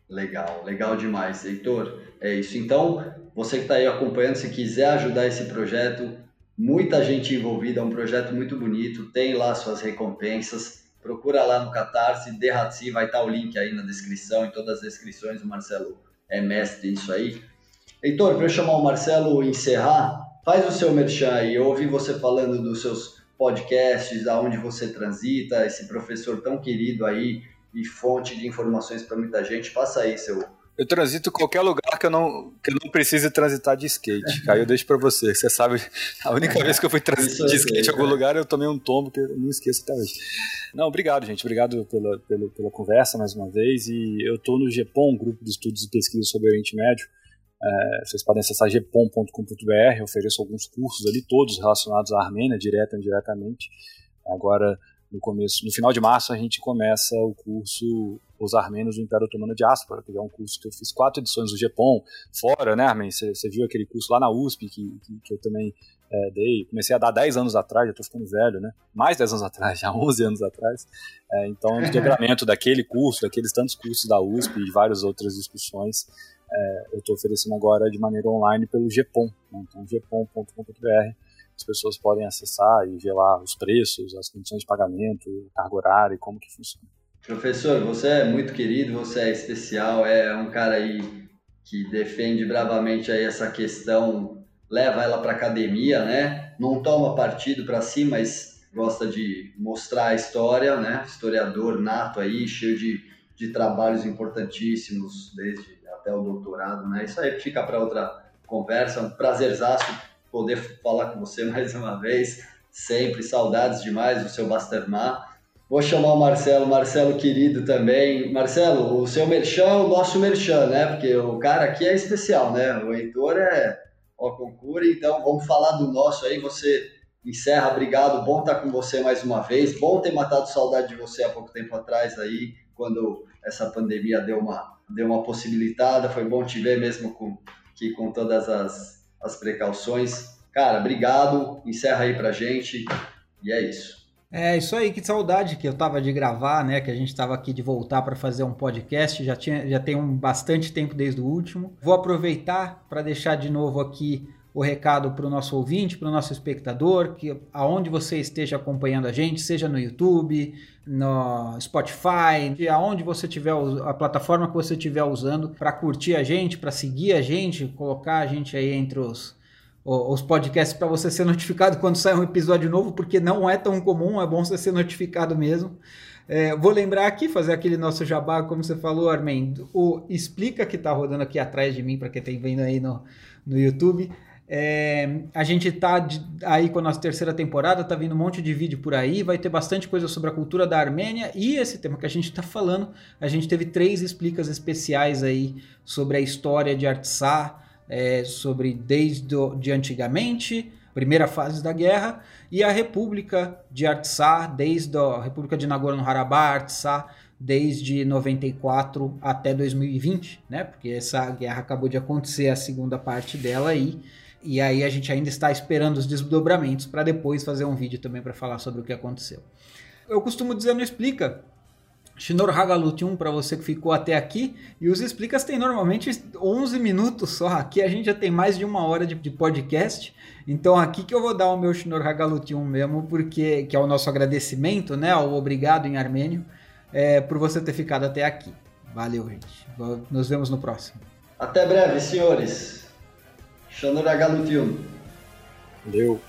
Legal, legal demais, Heitor. É isso. Então, você que está aí acompanhando, se quiser ajudar esse projeto, muita gente envolvida, é um projeto muito bonito, tem lá suas recompensas procura lá no Catarse, Derratsi, vai estar o link aí na descrição, em todas as descrições, o Marcelo é mestre nisso aí. Heitor, para eu chamar o Marcelo encerrar, faz o seu merchan aí, eu ouvi você falando dos seus podcasts, aonde você transita, esse professor tão querido aí e fonte de informações para muita gente, passa aí seu eu transito qualquer lugar que eu não, que eu não precise transitar de skate. Aí eu deixo pra você. Você sabe, a única vez que eu fui transitar de skate em algum lugar, eu tomei um tombo que eu não esqueço até hoje. Não, obrigado, gente. Obrigado pela, pela, pela conversa mais uma vez. E eu tô no GEPOM, Grupo de Estudos e Pesquisa sobre o Oriente Médio. É, vocês podem acessar gepom.com.br. ofereço alguns cursos ali, todos relacionados à Armênia, direta e indiretamente. Agora, no começo, no final de março, a gente começa o curso Os Armênios do Império Otomano Diáspora, que é um curso que eu fiz quatro edições do GEPOM, fora, né, Armin? Você viu aquele curso lá na USP que, que, que eu também é, dei, comecei a dar 10 anos atrás, já estou ficando velho, né? Mais 10 anos atrás, já 11 anos atrás. É, então, o desdobramento daquele curso, daqueles tantos cursos da USP e várias outras discussões, é, eu estou oferecendo agora de maneira online pelo GEPOM, né? então gepom.com.br as pessoas podem acessar e ver lá os preços, as condições de pagamento, carga horária e como que funciona. Professor, você é muito querido, você é especial, é um cara aí que defende bravamente aí essa questão, leva ela para academia, né? Não toma partido para si, mas gosta de mostrar a história, né? Historiador nato aí, cheio de, de trabalhos importantíssimos, desde até o doutorado, né? Isso aí fica para outra conversa, um prazerzaço poder falar com você mais uma vez. Sempre saudades demais do seu Bastermar. Vou chamar o Marcelo, Marcelo querido também. Marcelo, o seu merchan é o nosso merchan, né? Porque o cara aqui é especial, né? O Heitor é ó concura, então vamos falar do nosso aí. Você encerra, obrigado. Bom estar com você mais uma vez. Bom ter matado saudade de você há pouco tempo atrás aí, quando essa pandemia deu uma deu uma possibilitada, foi bom te ver mesmo com, que com todas as, as precauções. Cara, obrigado, encerra aí pra gente e é isso. É isso aí, que saudade que eu tava de gravar, né? Que a gente tava aqui de voltar para fazer um podcast. Já, tinha, já tem um bastante tempo desde o último. Vou aproveitar para deixar de novo aqui o recado para o nosso ouvinte, para o nosso espectador, que aonde você esteja acompanhando a gente, seja no YouTube, no Spotify, aonde você tiver a plataforma que você estiver usando para curtir a gente, para seguir a gente, colocar a gente aí entre os os podcasts para você ser notificado quando sai um episódio novo, porque não é tão comum, é bom você ser notificado mesmo. É, vou lembrar aqui, fazer aquele nosso jabá, como você falou, Armin, o Explica que está rodando aqui atrás de mim, para quem está vendo aí no, no YouTube. É, a gente tá aí com a nossa terceira temporada, tá vindo um monte de vídeo por aí, vai ter bastante coisa sobre a cultura da Armênia e esse tema que a gente está falando. A gente teve três explicas especiais aí sobre a história de Artsá, é, sobre desde de antigamente, primeira fase da guerra, e a República de Artsá, desde a República de Nagorno-Karabakh, Artsá, desde 94 até 2020, né? Porque essa guerra acabou de acontecer, a segunda parte dela aí. E aí a gente ainda está esperando os desdobramentos para depois fazer um vídeo também para falar sobre o que aconteceu. Eu costumo dizer no Explica Shinor Hagalut 1 para você que ficou até aqui. E os explicas tem normalmente 11 minutos só. Aqui a gente já tem mais de uma hora de, de podcast. Então aqui que eu vou dar o meu Shinor Hagalut 1 mesmo, porque que é o nosso agradecimento, né? O obrigado em armênio, é, por você ter ficado até aqui. Valeu, gente. Nos vemos no próximo. Até breve, senhores. Shinor Hagalut 1. Valeu.